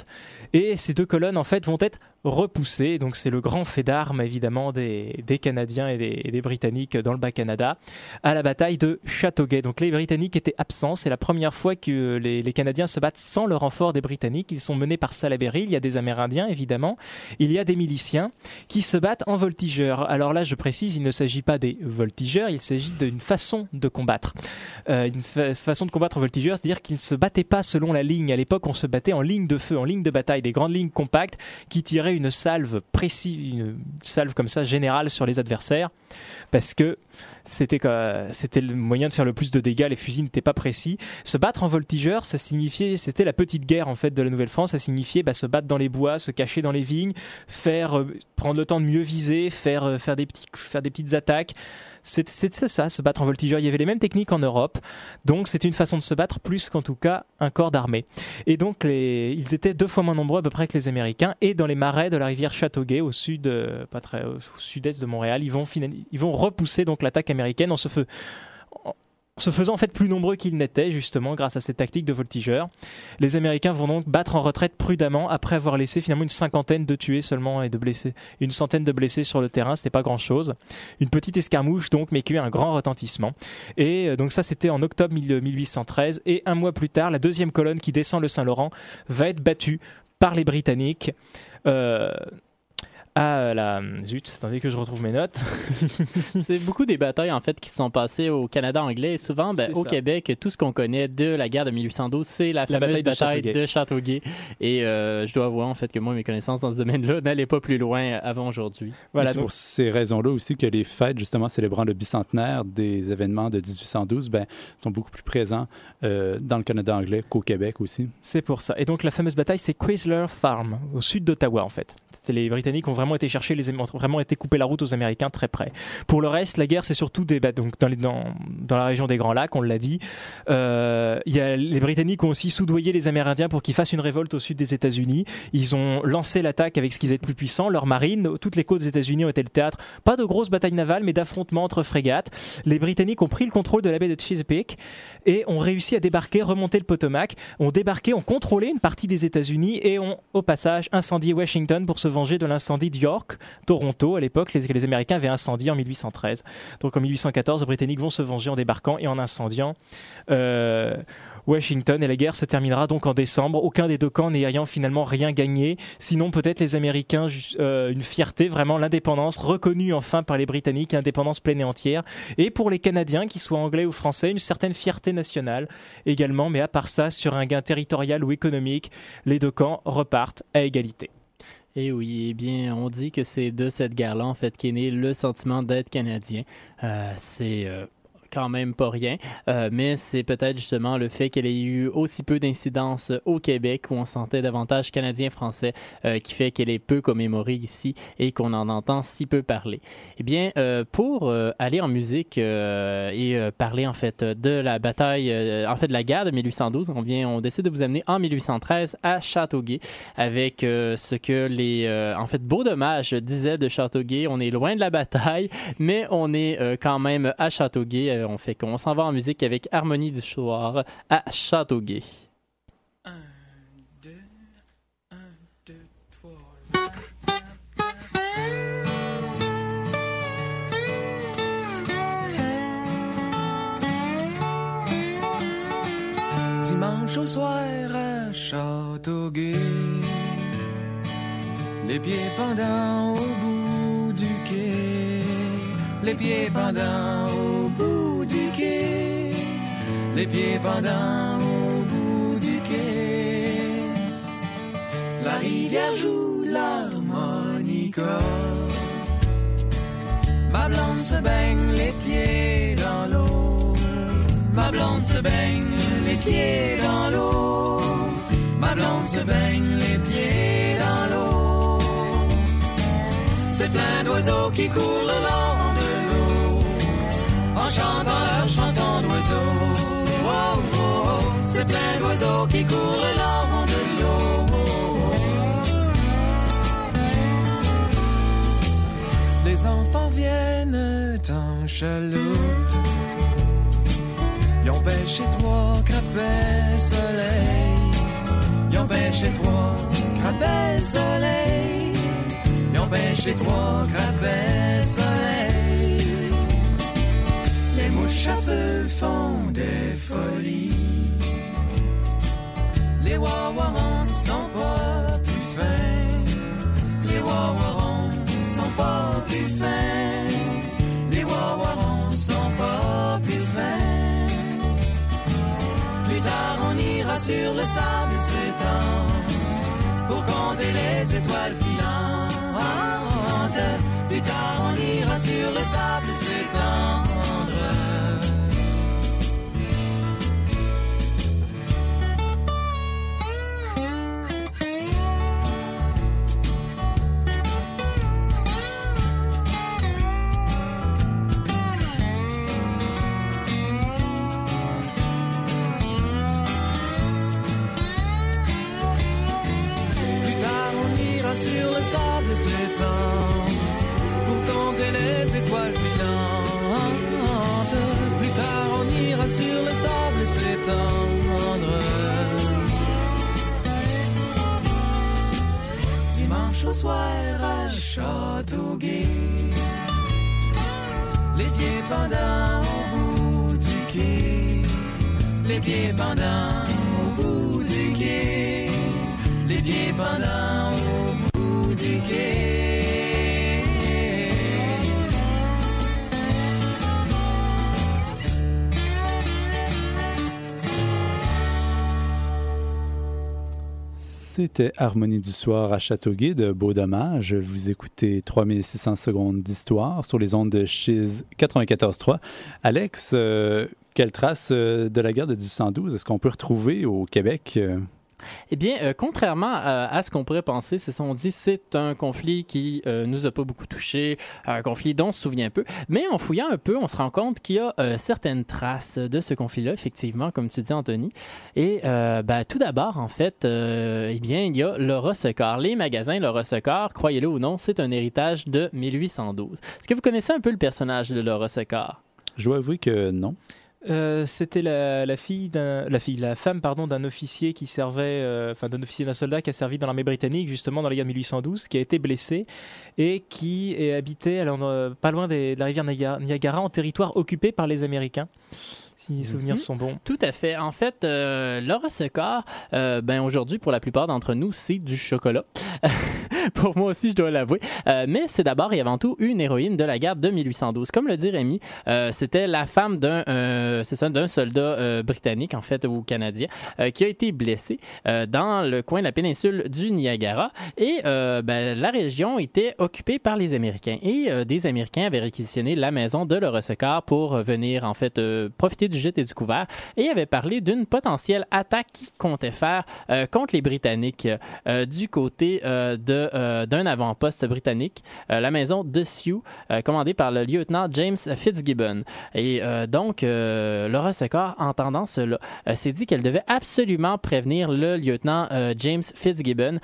Et ces deux colonnes en fait vont être repoussées. Donc c'est le grand fait d'armes évidemment des, des Canadiens et des, des Britanniques dans le Bas-Canada à la bataille de Châteauguay. Donc les Britanniques étaient absents. C'est la première fois que les, les Canadiens se battent sans le renfort des Britanniques. Ils sont menés par Salaberry. Il y a des Amérindiens évidemment. Il y a des miliciens qui se battent en voltigeurs. Alors là, je précise, il ne s'agit pas des voltigeurs. Il s'agit d'une façon de combattre. Euh, une fa- façon de combattre en voltigeurs, c'est-à-dire qu'ils ne se battaient pas selon la ligne. À l'époque, on se battait en ligne de feu, en ligne de bataille, des grandes lignes compactes qui tiraient une salve précise, une salve comme ça générale sur les adversaires, parce que c'était le moyen de faire le plus de dégâts. Les fusils n'étaient pas précis. Se battre en voltigeur, ça signifiait, c'était la petite guerre en fait de la Nouvelle-France. Ça signifiait bah, se battre dans les bois, se cacher dans les vignes, faire euh, prendre le temps de mieux viser, faire euh, faire des petites attaques. C'est ça, se battre en voltigeur. Il y avait les mêmes techniques en Europe, donc c'était une façon de se battre plus qu'en tout cas un corps d'armée. Et donc ils étaient deux fois moins nombreux à peu près que les Américains. Et dans les marais de la rivière Châteauguay, au sud, euh, pas très, sud-est de Montréal, ils vont ils vont repousser donc l'attaque américaine en se se faisant en fait plus nombreux qu'ils n'étaient justement grâce à cette tactique de voltigeur. Les Américains vont donc battre en retraite prudemment après avoir laissé finalement une cinquantaine de tués seulement et de blessés, une centaine de blessés sur le terrain, c'était pas grand chose. Une petite escarmouche donc, mais qui a eu un grand retentissement. Et euh, donc ça c'était en octobre 1000 1813 et un mois plus tard, la deuxième colonne qui descend le Saint-Laurent va être battue par les Britanniques. Euh, à la zut, attendez que je retrouve mes notes. (laughs) C'est beaucoup des batailles en fait qui sont passées au Canada anglais. Et souvent, ben, au ça. Québec, tout ce qu'on connaît de la guerre de 1812, c'est la La fameuse bataille de bataille, Châteauguay. de Châteauguay. Et euh, je dois avouer en fait que moi, mes connaissances dans ce domaine-là (laughs) n'allaient pas plus loin avant aujourd'hui. Voilà, c'est pour ces raisons-là aussi que les fêtes, justement, célébrant le bicentenaire des événements de 1812, ben, sont beaucoup plus présents euh, dans le Canada anglais qu'au Québec aussi. c'est pour ça. Et donc la fameuse bataille, c'est Chrysler Farm, au sud d'Ottawa en fait. C'était les Britanniques ont vraiment été chercher les ont vraiment été couper la route aux Américains très près. Pour le reste, la guerre c'est surtout des bah, donc dans, la région des Grands Lacs, on l'a dit. Euh, y a, les Britanniques ont aussi soudoyé les Amérindiens pour qu'ils fassent une révolte au sud des États-Unis. Ils ont lancé l'attaque avec ce qu'ils étaient plus puissants, leur marine. Toutes les côtes des États-Unis ont été le théâtre, pas de grosses batailles navales, mais d'affrontements entre frégates. Les Britanniques ont pris le contrôle de la baie de Chesapeake et ont réussi à débarquer, remonter le Potomac, ont débarqué, ont contrôlé une partie des États-Unis et ont au passage incendié Washington pour se venger de l'incendie York, Toronto à l'époque, les, Américains avaient incendié en 1813. Donc en 1814, les Britanniques vont se venger en débarquant et en incendiant euh, Washington et la guerre se terminera donc en décembre. Aucun des deux camps n'ayant finalement rien gagné. Sinon peut-être les Américains euh, une fierté, vraiment l'indépendance reconnue enfin par les Britanniques, indépendance pleine et entière. Et pour les Canadiens, qu'ils soient anglais ou français, une certaine fierté nationale également. Mais à part ça, sur un gain territorial ou économique, les deux camps repartent à égalité. Et oui, eh bien, on dit que c'est de cette guerre-là, en fait, qu'est né le sentiment d'être canadien. Euh, c'est euh, quand même pas rien, euh, mais c'est peut-être justement le fait qu'elle ait eu aussi peu d'incidence au Québec, où on sentait davantage canadien-français, euh, qui fait qu'elle est peu commémorée ici et qu'on en entend si peu parler. Eh bien, euh, pour euh, aller en musique euh, et euh, parler en fait de la bataille, en fait de la guerre de 1812, on vient, on décide de vous amener en 1813 à Châteauguay avec ce que les, en fait, Beau Dommage disait de Châteauguay. On est loin de la bataille, mais on est quand même à Châteauguay on fait qu'on s'en va en musique avec Harmonie du soir à Châteauguay. dimanche au soir à Châteauguay. Les pieds pendants au bout du quai, les pieds pendants au les pieds pendants au bout du quai. La rivière joue l'harmonica. Ma blonde se baigne les pieds dans l'eau. Ma blonde se baigne les pieds dans l'eau. Ma blonde se baigne les pieds dans l'eau. C'est plein d'oiseaux qui courent le long de l'eau. En chantant leur C'est plein d'oiseaux qui courent le long de l'eau. Les enfants viennent en chaloupe. Ils ont pêché trois crapets soleil. Ils ont pêché trois crapets soleil. Ils ont pêché trois crapets soleil. Les mouches à feu font des folies. Les wawarons sont pas plus fins. Les wawarons sont pas plus fins. Les wawarons sont pas plus fins. Plus tard on ira sur le sable s'étend pour compter les étoiles filantes. Plus tard on ira sur le sable C'était Harmonie du soir à Châteauguay de Beau Dommage. Vous écoutez 3600 secondes d'histoire sur les ondes de Chiz 94.3. Alex, euh, quelle trace euh, de la guerre de 1812 est-ce qu'on peut retrouver au Québec? Eh bien, euh, contrairement à, ce qu'on pourrait penser, c'est ça, on dit c'est un conflit qui euh, nous a pas beaucoup touché, un conflit dont on se souvient peu. Mais en fouillant un peu, on se rend compte qu'il y a euh, certaines traces de ce conflit-là, effectivement, comme tu dis, Anthony. Et euh, ben, tout d'abord, en fait, eh bien, il y a Laura Secor. Les magasins Laura Secor, croyez-le ou non, c'est un héritage de 1812. Est-ce que vous connaissez un peu le personnage de Laura Secor? Je dois avouer que non. Euh, C'était la, la fille la fille, la femme pardon d'un officier qui servait, euh, enfin d'un officier d'un soldat qui a servi dans l'armée britannique justement dans la guerre de 1812, qui a été blessé et qui est habité alors, euh, pas loin des- de la rivière Niagara en territoire occupé par les Américains. Si les souvenirs sont bons. Tout à fait. En fait, euh, Laura Secor, euh, ben aujourd'hui, pour la plupart d'entre nous, c'est du chocolat. (laughs) pour moi aussi, je dois l'avouer. Euh, mais c'est d'abord et avant tout une héroïne de la guerre de 1812. Comme le dit Rémi, euh, c'était la femme d'un, d'un soldat britannique, en fait, ou canadien, qui a été blessé dans le coin de la péninsule du Niagara. Et ben, la région était occupée par les Américains. Et des Américains avaient réquisitionné la maison de Laura Secor pour venir, en fait, profiter du gîte et du couvert. Et avaient parlé d'une potentielle attaque qu'ils comptaient faire euh, contre les Britanniques euh, du côté euh, d'un avant-poste britannique, la maison de Sioux, commandée par le lieutenant James Fitzgibbon. Et donc, Laura Secor, entendant cela, s'est dit qu'elle devait absolument prévenir le lieutenant James Fitzgibbon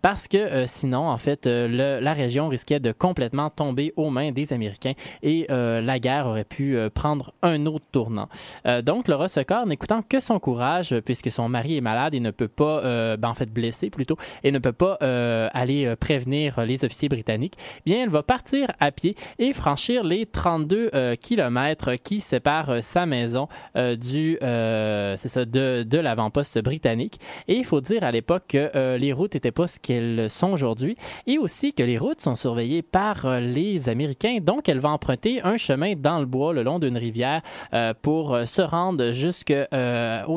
parce que sinon, en fait, le- la région risquait de complètement tomber aux mains des Américains et la guerre aurait pu prendre un autre tournant. Euh, donc, Laura Secor, n'écoutant que son courage, euh, puisque son mari est malade et ne peut pas, euh, ben, en fait blessé plutôt, et ne peut pas euh, aller euh, prévenir les officiers britanniques, bien, elle va partir à pied et franchir les 32 euh, kilomètres qui séparent euh, sa maison euh, du, euh, c'est ça, de, de l'avant-poste britannique. Et il faut dire à l'époque que euh, les routes n'étaient pas ce qu'elles sont aujourd'hui et aussi que les routes sont surveillées par euh, les Américains. Donc, elle va emprunter un chemin dans le bois le long d'une rivière euh, pour euh, se rendre jusque euh,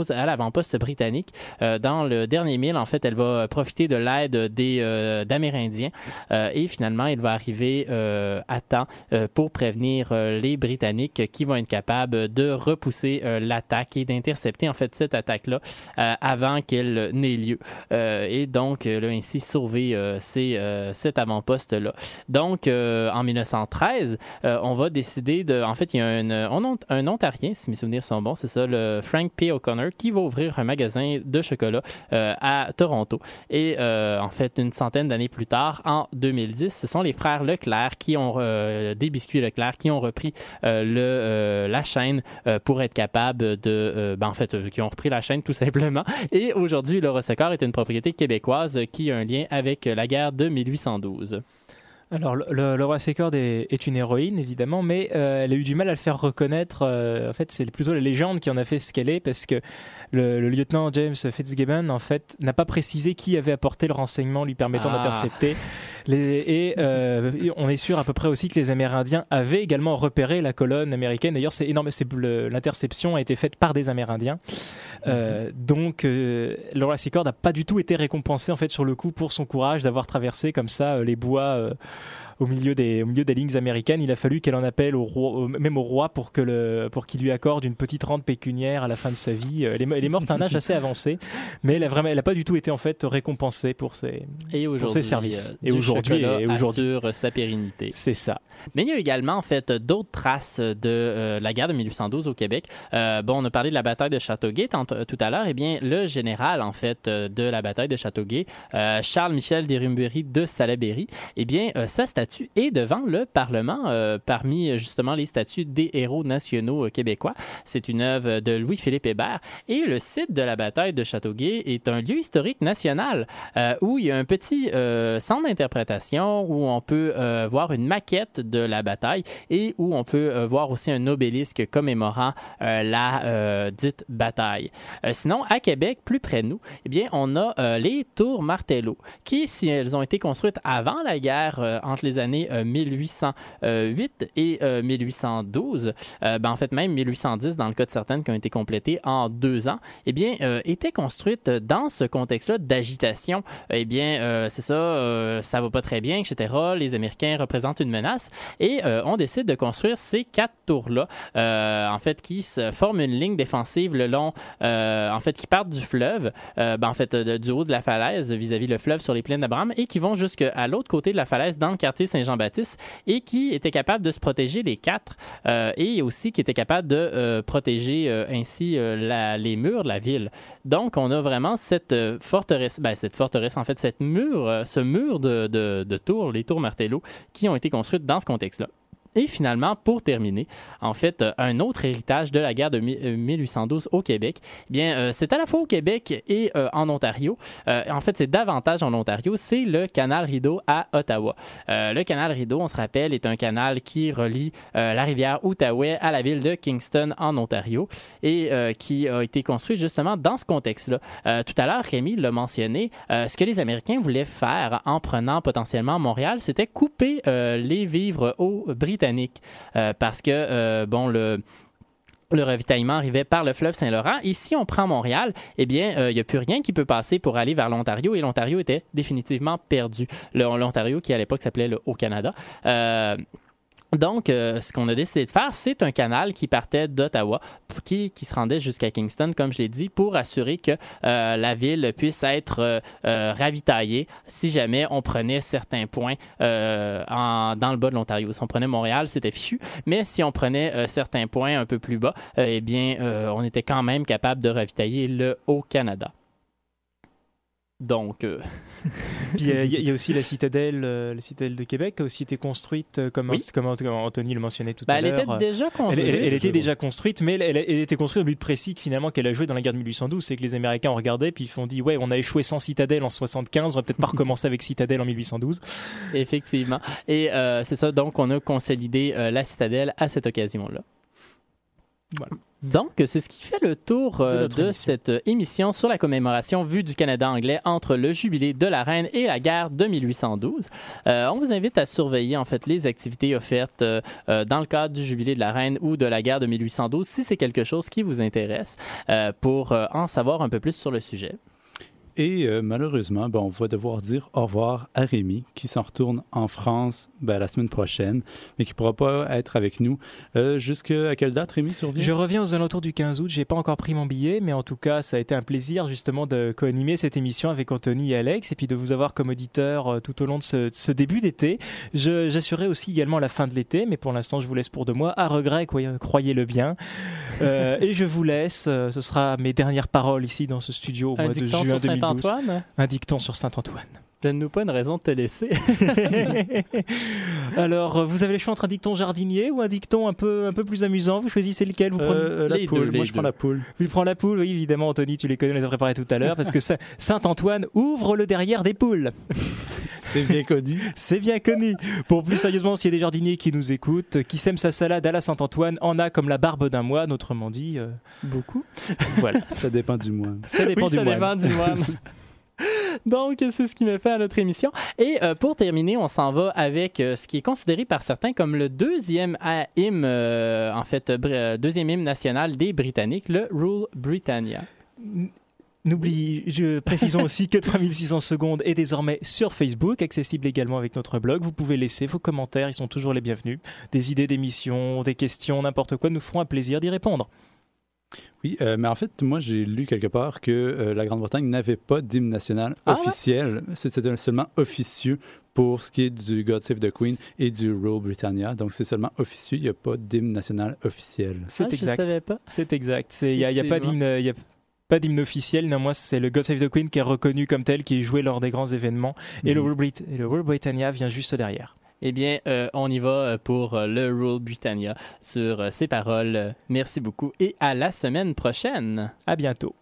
à l'avant-poste britannique. Euh, dans le dernier mille, en fait, elle va profiter de l'aide des euh, d'Amérindiens euh, et finalement, il va arriver euh, à temps euh, pour prévenir euh, les Britanniques qui vont être capables de repousser euh, l'attaque et d'intercepter en fait cette attaque-là euh, avant qu'elle n'ait lieu. Euh, et donc, euh, là, ainsi sauver euh, ces, euh, cet avant-poste-là. Donc, euh, en 1913, euh, on va décider de... En fait, il y a un, un Ontarien, si mes souvenirs c'est ça, le Frank P. O'Connor, qui va ouvrir un magasin de chocolat euh, à Toronto. Et euh, en fait, une centaine d'années plus tard, en 2010, ce sont les frères Leclerc qui ont euh, des biscuits Leclerc qui ont repris la chaîne pour être capables de, ben, en fait, qui ont repris la chaîne tout simplement. Et aujourd'hui, le Rossecor est une propriété québécoise qui a un lien avec la guerre de 1812. Alors, le, le- Laura Secord est, est une héroïne, évidemment, mais euh, elle a eu du mal à le faire reconnaître. euh, en fait, c'est plutôt la légende qui en a fait ce qu'elle est, parce que le, le lieutenant James Fitzgibbon, en fait, n'a pas précisé qui avait apporté le renseignement lui permettant Ah. d'intercepter. Les, et, euh, et on est sûr à peu près aussi que les Amérindiens avaient également repéré la colonne américaine. D'ailleurs, c'est énorme. L'interception a été faite par des Amérindiens. Euh, donc, euh, Laura Secord n'a pas du tout été récompensée en fait sur le coup pour son courage d'avoir traversé comme ça euh, les bois. Au milieu des au milieu des lignes américaines, il a fallu qu'elle en appelle au roi, même au roi pour que le pour qu'il lui accorde une petite rente pécuniaire à la fin de sa vie. Euh, Elle est, elle est morte à un âge assez avancé, (laughs) mais elle a vraiment elle a pas du tout été en fait récompensée pour ses Et aujourd'hui, ses services. euh, Et du aujourd'hui- et aujourd'hui- sa pérennité. c'est ça. Mais il y a également en fait d'autres traces de euh, la guerre de 1812 au Québec. Euh, bon, on a parlé de la bataille de Châteauguay tout à l'heure. Eh bien, le général en fait de la bataille de Châteauguay, euh, Charles Michel Desrumbery de Salaberry, eh bien, euh, sa est devant le Parlement euh, parmi euh, justement les statues des héros nationaux euh, québécois. C'est une œuvre de Louis-Philippe Hébert et le site de la bataille de Châteauguay est un lieu historique national euh, où il y a un petit euh, centre d'interprétation où on peut voir une maquette de la bataille et où on peut voir aussi un obélisque commémorant la dite bataille. Sinon, à Québec, plus près de nous, eh bien, on a les tours Martello qui, si elles ont été construites avant la guerre entre les années euh, 1808 et euh, 1812, euh, ben, en fait même 1810 dans le cas de certaines qui ont été complétées en deux ans, eh bien, euh, étaient construites dans ce contexte-là d'agitation. Eh bien, euh, c'est ça, euh, ça va pas très bien, etc. Les Américains représentent une menace et euh, on décide de construire ces quatre tours-là, euh, en fait, qui se forment une ligne défensive le long, euh, en fait, qui partent du fleuve, euh, ben, en fait, du haut de la falaise vis-à-vis le fleuve sur les plaines d'Abraham et qui vont jusqu'à l'autre côté de la falaise dans le quartier Saint-Jean-Baptiste et qui étaient capables de se protéger les quatre euh, et aussi qui étaient capables de euh, protéger euh, ainsi les murs de la ville. Donc, on a vraiment cette forteresse, ben, cette forteresse, en fait, cette mur, ce mur de, de, de tours, les tours Martello, qui ont été construites dans ce contexte-là. Et finalement, pour terminer, en fait, euh, un autre héritage de la guerre de mi- euh, 1812 au Québec, eh bien, euh, c'est à la fois au Québec et en Ontario. En fait, c'est davantage en Ontario, c'est le canal Rideau à Ottawa. Le canal Rideau, on se rappelle, est un canal qui relie la rivière Outaouais à la ville de Kingston en Ontario et qui a été construit justement dans ce contexte-là. Tout à l'heure, Rémi l'a mentionné, ce que les Américains voulaient faire en prenant potentiellement Montréal, c'était couper les vivres aux Britanniques euh, parce que, euh, bon, le le ravitaillement arrivait par le fleuve Saint-Laurent. Et si on prend Montréal, eh bien, euh, il n'y a plus rien qui peut passer pour aller vers l'Ontario et l'Ontario était définitivement perdu. L'Ontario, qui à l'époque s'appelait le Haut-Canada. Euh, donc, euh, ce qu'on a décidé de faire, c'est un canal qui partait d'Ottawa, qui, se rendait jusqu'à Kingston, comme je l'ai dit, pour assurer que euh, la ville puisse être euh, ravitaillée si jamais on prenait certains points dans le bas de l'Ontario. Si on prenait Montréal, c'était fichu, mais si on prenait certains points un peu plus bas, eh bien, on était quand même capable de ravitailler le Haut-Canada. Donc, euh, (laughs) Puis euh, il y, a- il y a aussi la citadelle, euh, la citadelle de Québec qui a aussi été construite, euh, comme, Oui. comme, comme Anthony le mentionnait tout ben, à elle l'heure. était déjà Elle, construite. elle- elle était déjà construite, mais elle, elle- elle était construite au but précis que finalement qu'elle a joué dans la guerre de 1812. C'est que les Américains ont regardé puis ils font dit ouais on a échoué sans citadelle en 75, on va peut-être pas (laughs) recommencer avec citadelle en 1812. Effectivement. Et euh, c'est ça, donc on a consolidé euh, la citadelle à cette occasion-là. Voilà. Donc, c'est ce qui fait le tour euh, De émission. cette euh, émission sur la commémoration vue du Canada anglais entre le jubilé de la reine et la guerre de 1812. Euh, on vous invite à surveiller en fait les activités offertes euh, euh, dans le cadre du jubilé de la reine ou de la guerre de 1812 si c'est quelque chose qui vous intéresse euh, pour euh, en savoir un peu plus sur le sujet. Et euh, malheureusement, ben, on va devoir dire au revoir à Rémi, qui s'en retourne en France ben, la semaine prochaine, mais qui ne pourra pas être avec nous. Euh, Jusqu'à quelle date, Rémi, tu reviens? Je reviens aux alentours du 15 août. J'ai pas encore pris mon billet, mais en tout cas, ça a été un plaisir justement de co-animer cette émission avec Anthony et Alex, et puis de vous avoir comme auditeur euh, tout au long de ce, ce début d'été. Je- J'assurerai aussi également la fin de l'été, mais pour l'instant, je vous laisse pour deux mois. À regret, croyez- croyez-le bien. Euh, et je vous laisse. euh, ce sera mes dernières paroles ici dans ce studio au Un mois de dicton juin sur 2012. Saint-Antoine? Un dicton sur Saint-Antoine. Donne-nous pas une raison de te laisser. (laughs) Alors, euh, vous avez le choix entre un dicton jardinier ou un dicton un peu, un peu plus amusant? Vous choisissez lequel? Vous prenez Euh, la Les poule. deux, Moi, les je prends la poule. Il prend la poule, oui, évidemment, Anthony, tu les connais, on les a préparés tout à l'heure, parce que Saint- (laughs) Saint-Antoine ouvre le derrière des poules. C'est bien connu. (laughs) C'est bien connu. Pour plus sérieusement, s'il y a des jardiniers qui nous écoutent, qui sèment sa salade à la Saint-Antoine, en a comme la barbe d'un moine, autrement dit. euh, Beaucoup. voilà, Ça dépend du moine. ça dépend oui, du ça moine. dépend du moine. (laughs) Donc, c'est ce qui me fait à notre émission. Et euh, pour terminer, on s'en va avec euh, ce qui est considéré par certains comme le deuxième hymne, euh, en fait, deuxième hymne national des Britanniques, le Rule Britannia. N'oublie, je précisons aussi que 3600 secondes est désormais sur Facebook, accessible également avec notre blog. Vous pouvez laisser vos commentaires, ils sont toujours les bienvenus. Des idées d'émissions, des questions, n'importe quoi, nous ferons un plaisir d'y répondre. Oui, euh, mais en fait, moi, j'ai lu quelque part que euh, la Grande-Bretagne n'avait pas d'hymne national Ah ouais? officiel. C'était seulement officieux pour ce qui est du God Save the Queen et du Rule Britannia. Donc, c'est seulement officieux. Il n'y a pas d'hymne national officiel. C'est Ah, Je exact. savais pas. C'est exact. Il n'y a, pas d'hymne. y a pas d'hymne officiel, non, moi c'est le God Save the Queen qui est reconnu comme tel, qui est joué lors des grands événements, et, le Mhm. Rule Brit- et le Rule Britannia vient juste derrière. Eh bien, euh, on y va euh, pour euh, le Rule Britannia sur ces paroles. Merci beaucoup et à la semaine prochaine. À bientôt.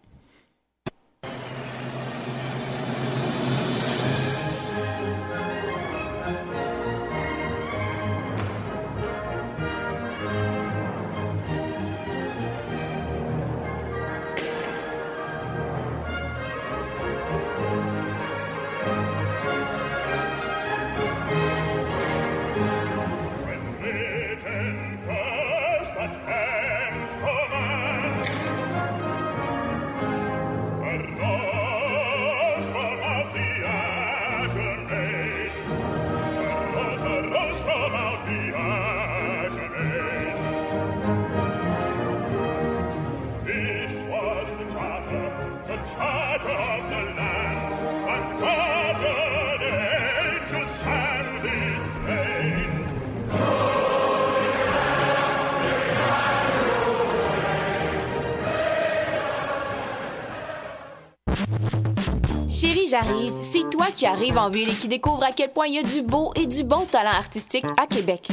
J'arrive. C'est toi qui arrive en ville et qui découvre à quel point il y a du beau et du bon talent artistique à Québec.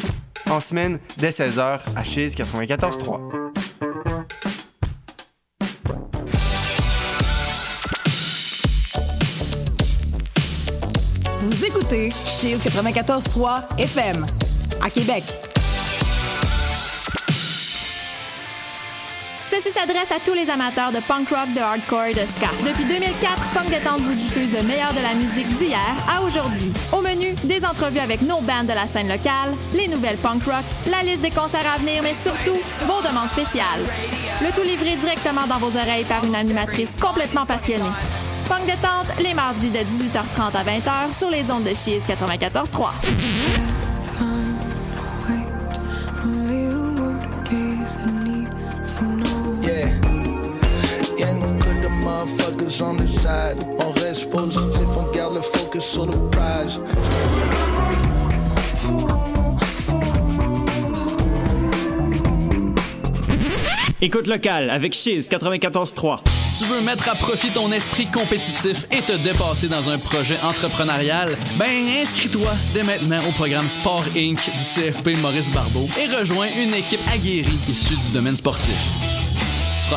En semaine, dès 16h, à Chise 94.3. Vous écoutez Cheese 94.3 FM à Québec. S'adresse à tous les amateurs de punk rock, de hardcore et de ska. Depuis 2004, Punk Détente vous diffuse le meilleur de la musique d'hier à aujourd'hui. Au menu, des entrevues avec nos bands de la scène locale, les nouvelles punk rock, la liste des concerts à venir, mais surtout, vos demandes spéciales. Le tout livré directement dans vos oreilles par une animatrice complètement passionnée. Punk Détente, les mardis de 18h30 à 20h sur les ondes de Cheese 94.3. motherfuckers on the side. On reste positif, on garde le focus sur le prize. Écoute locale avec Chiz 94.3. Tu veux mettre à profit ton esprit compétitif et te dépasser dans un projet entrepreneurial? Ben, inscris-toi dès maintenant au programme Sport Inc. du CFP Maurice Barbeau et rejoins une équipe aguerrie issue du domaine sportif.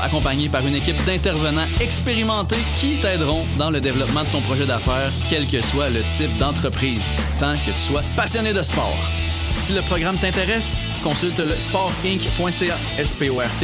Accompagné par une équipe d'intervenants expérimentés qui t'aideront dans le développement de ton projet d'affaires, quel que soit le type d'entreprise, tant que tu sois passionné de sport. Si le programme t'intéresse, consulte le sportinc.ca, S-P-O-R-T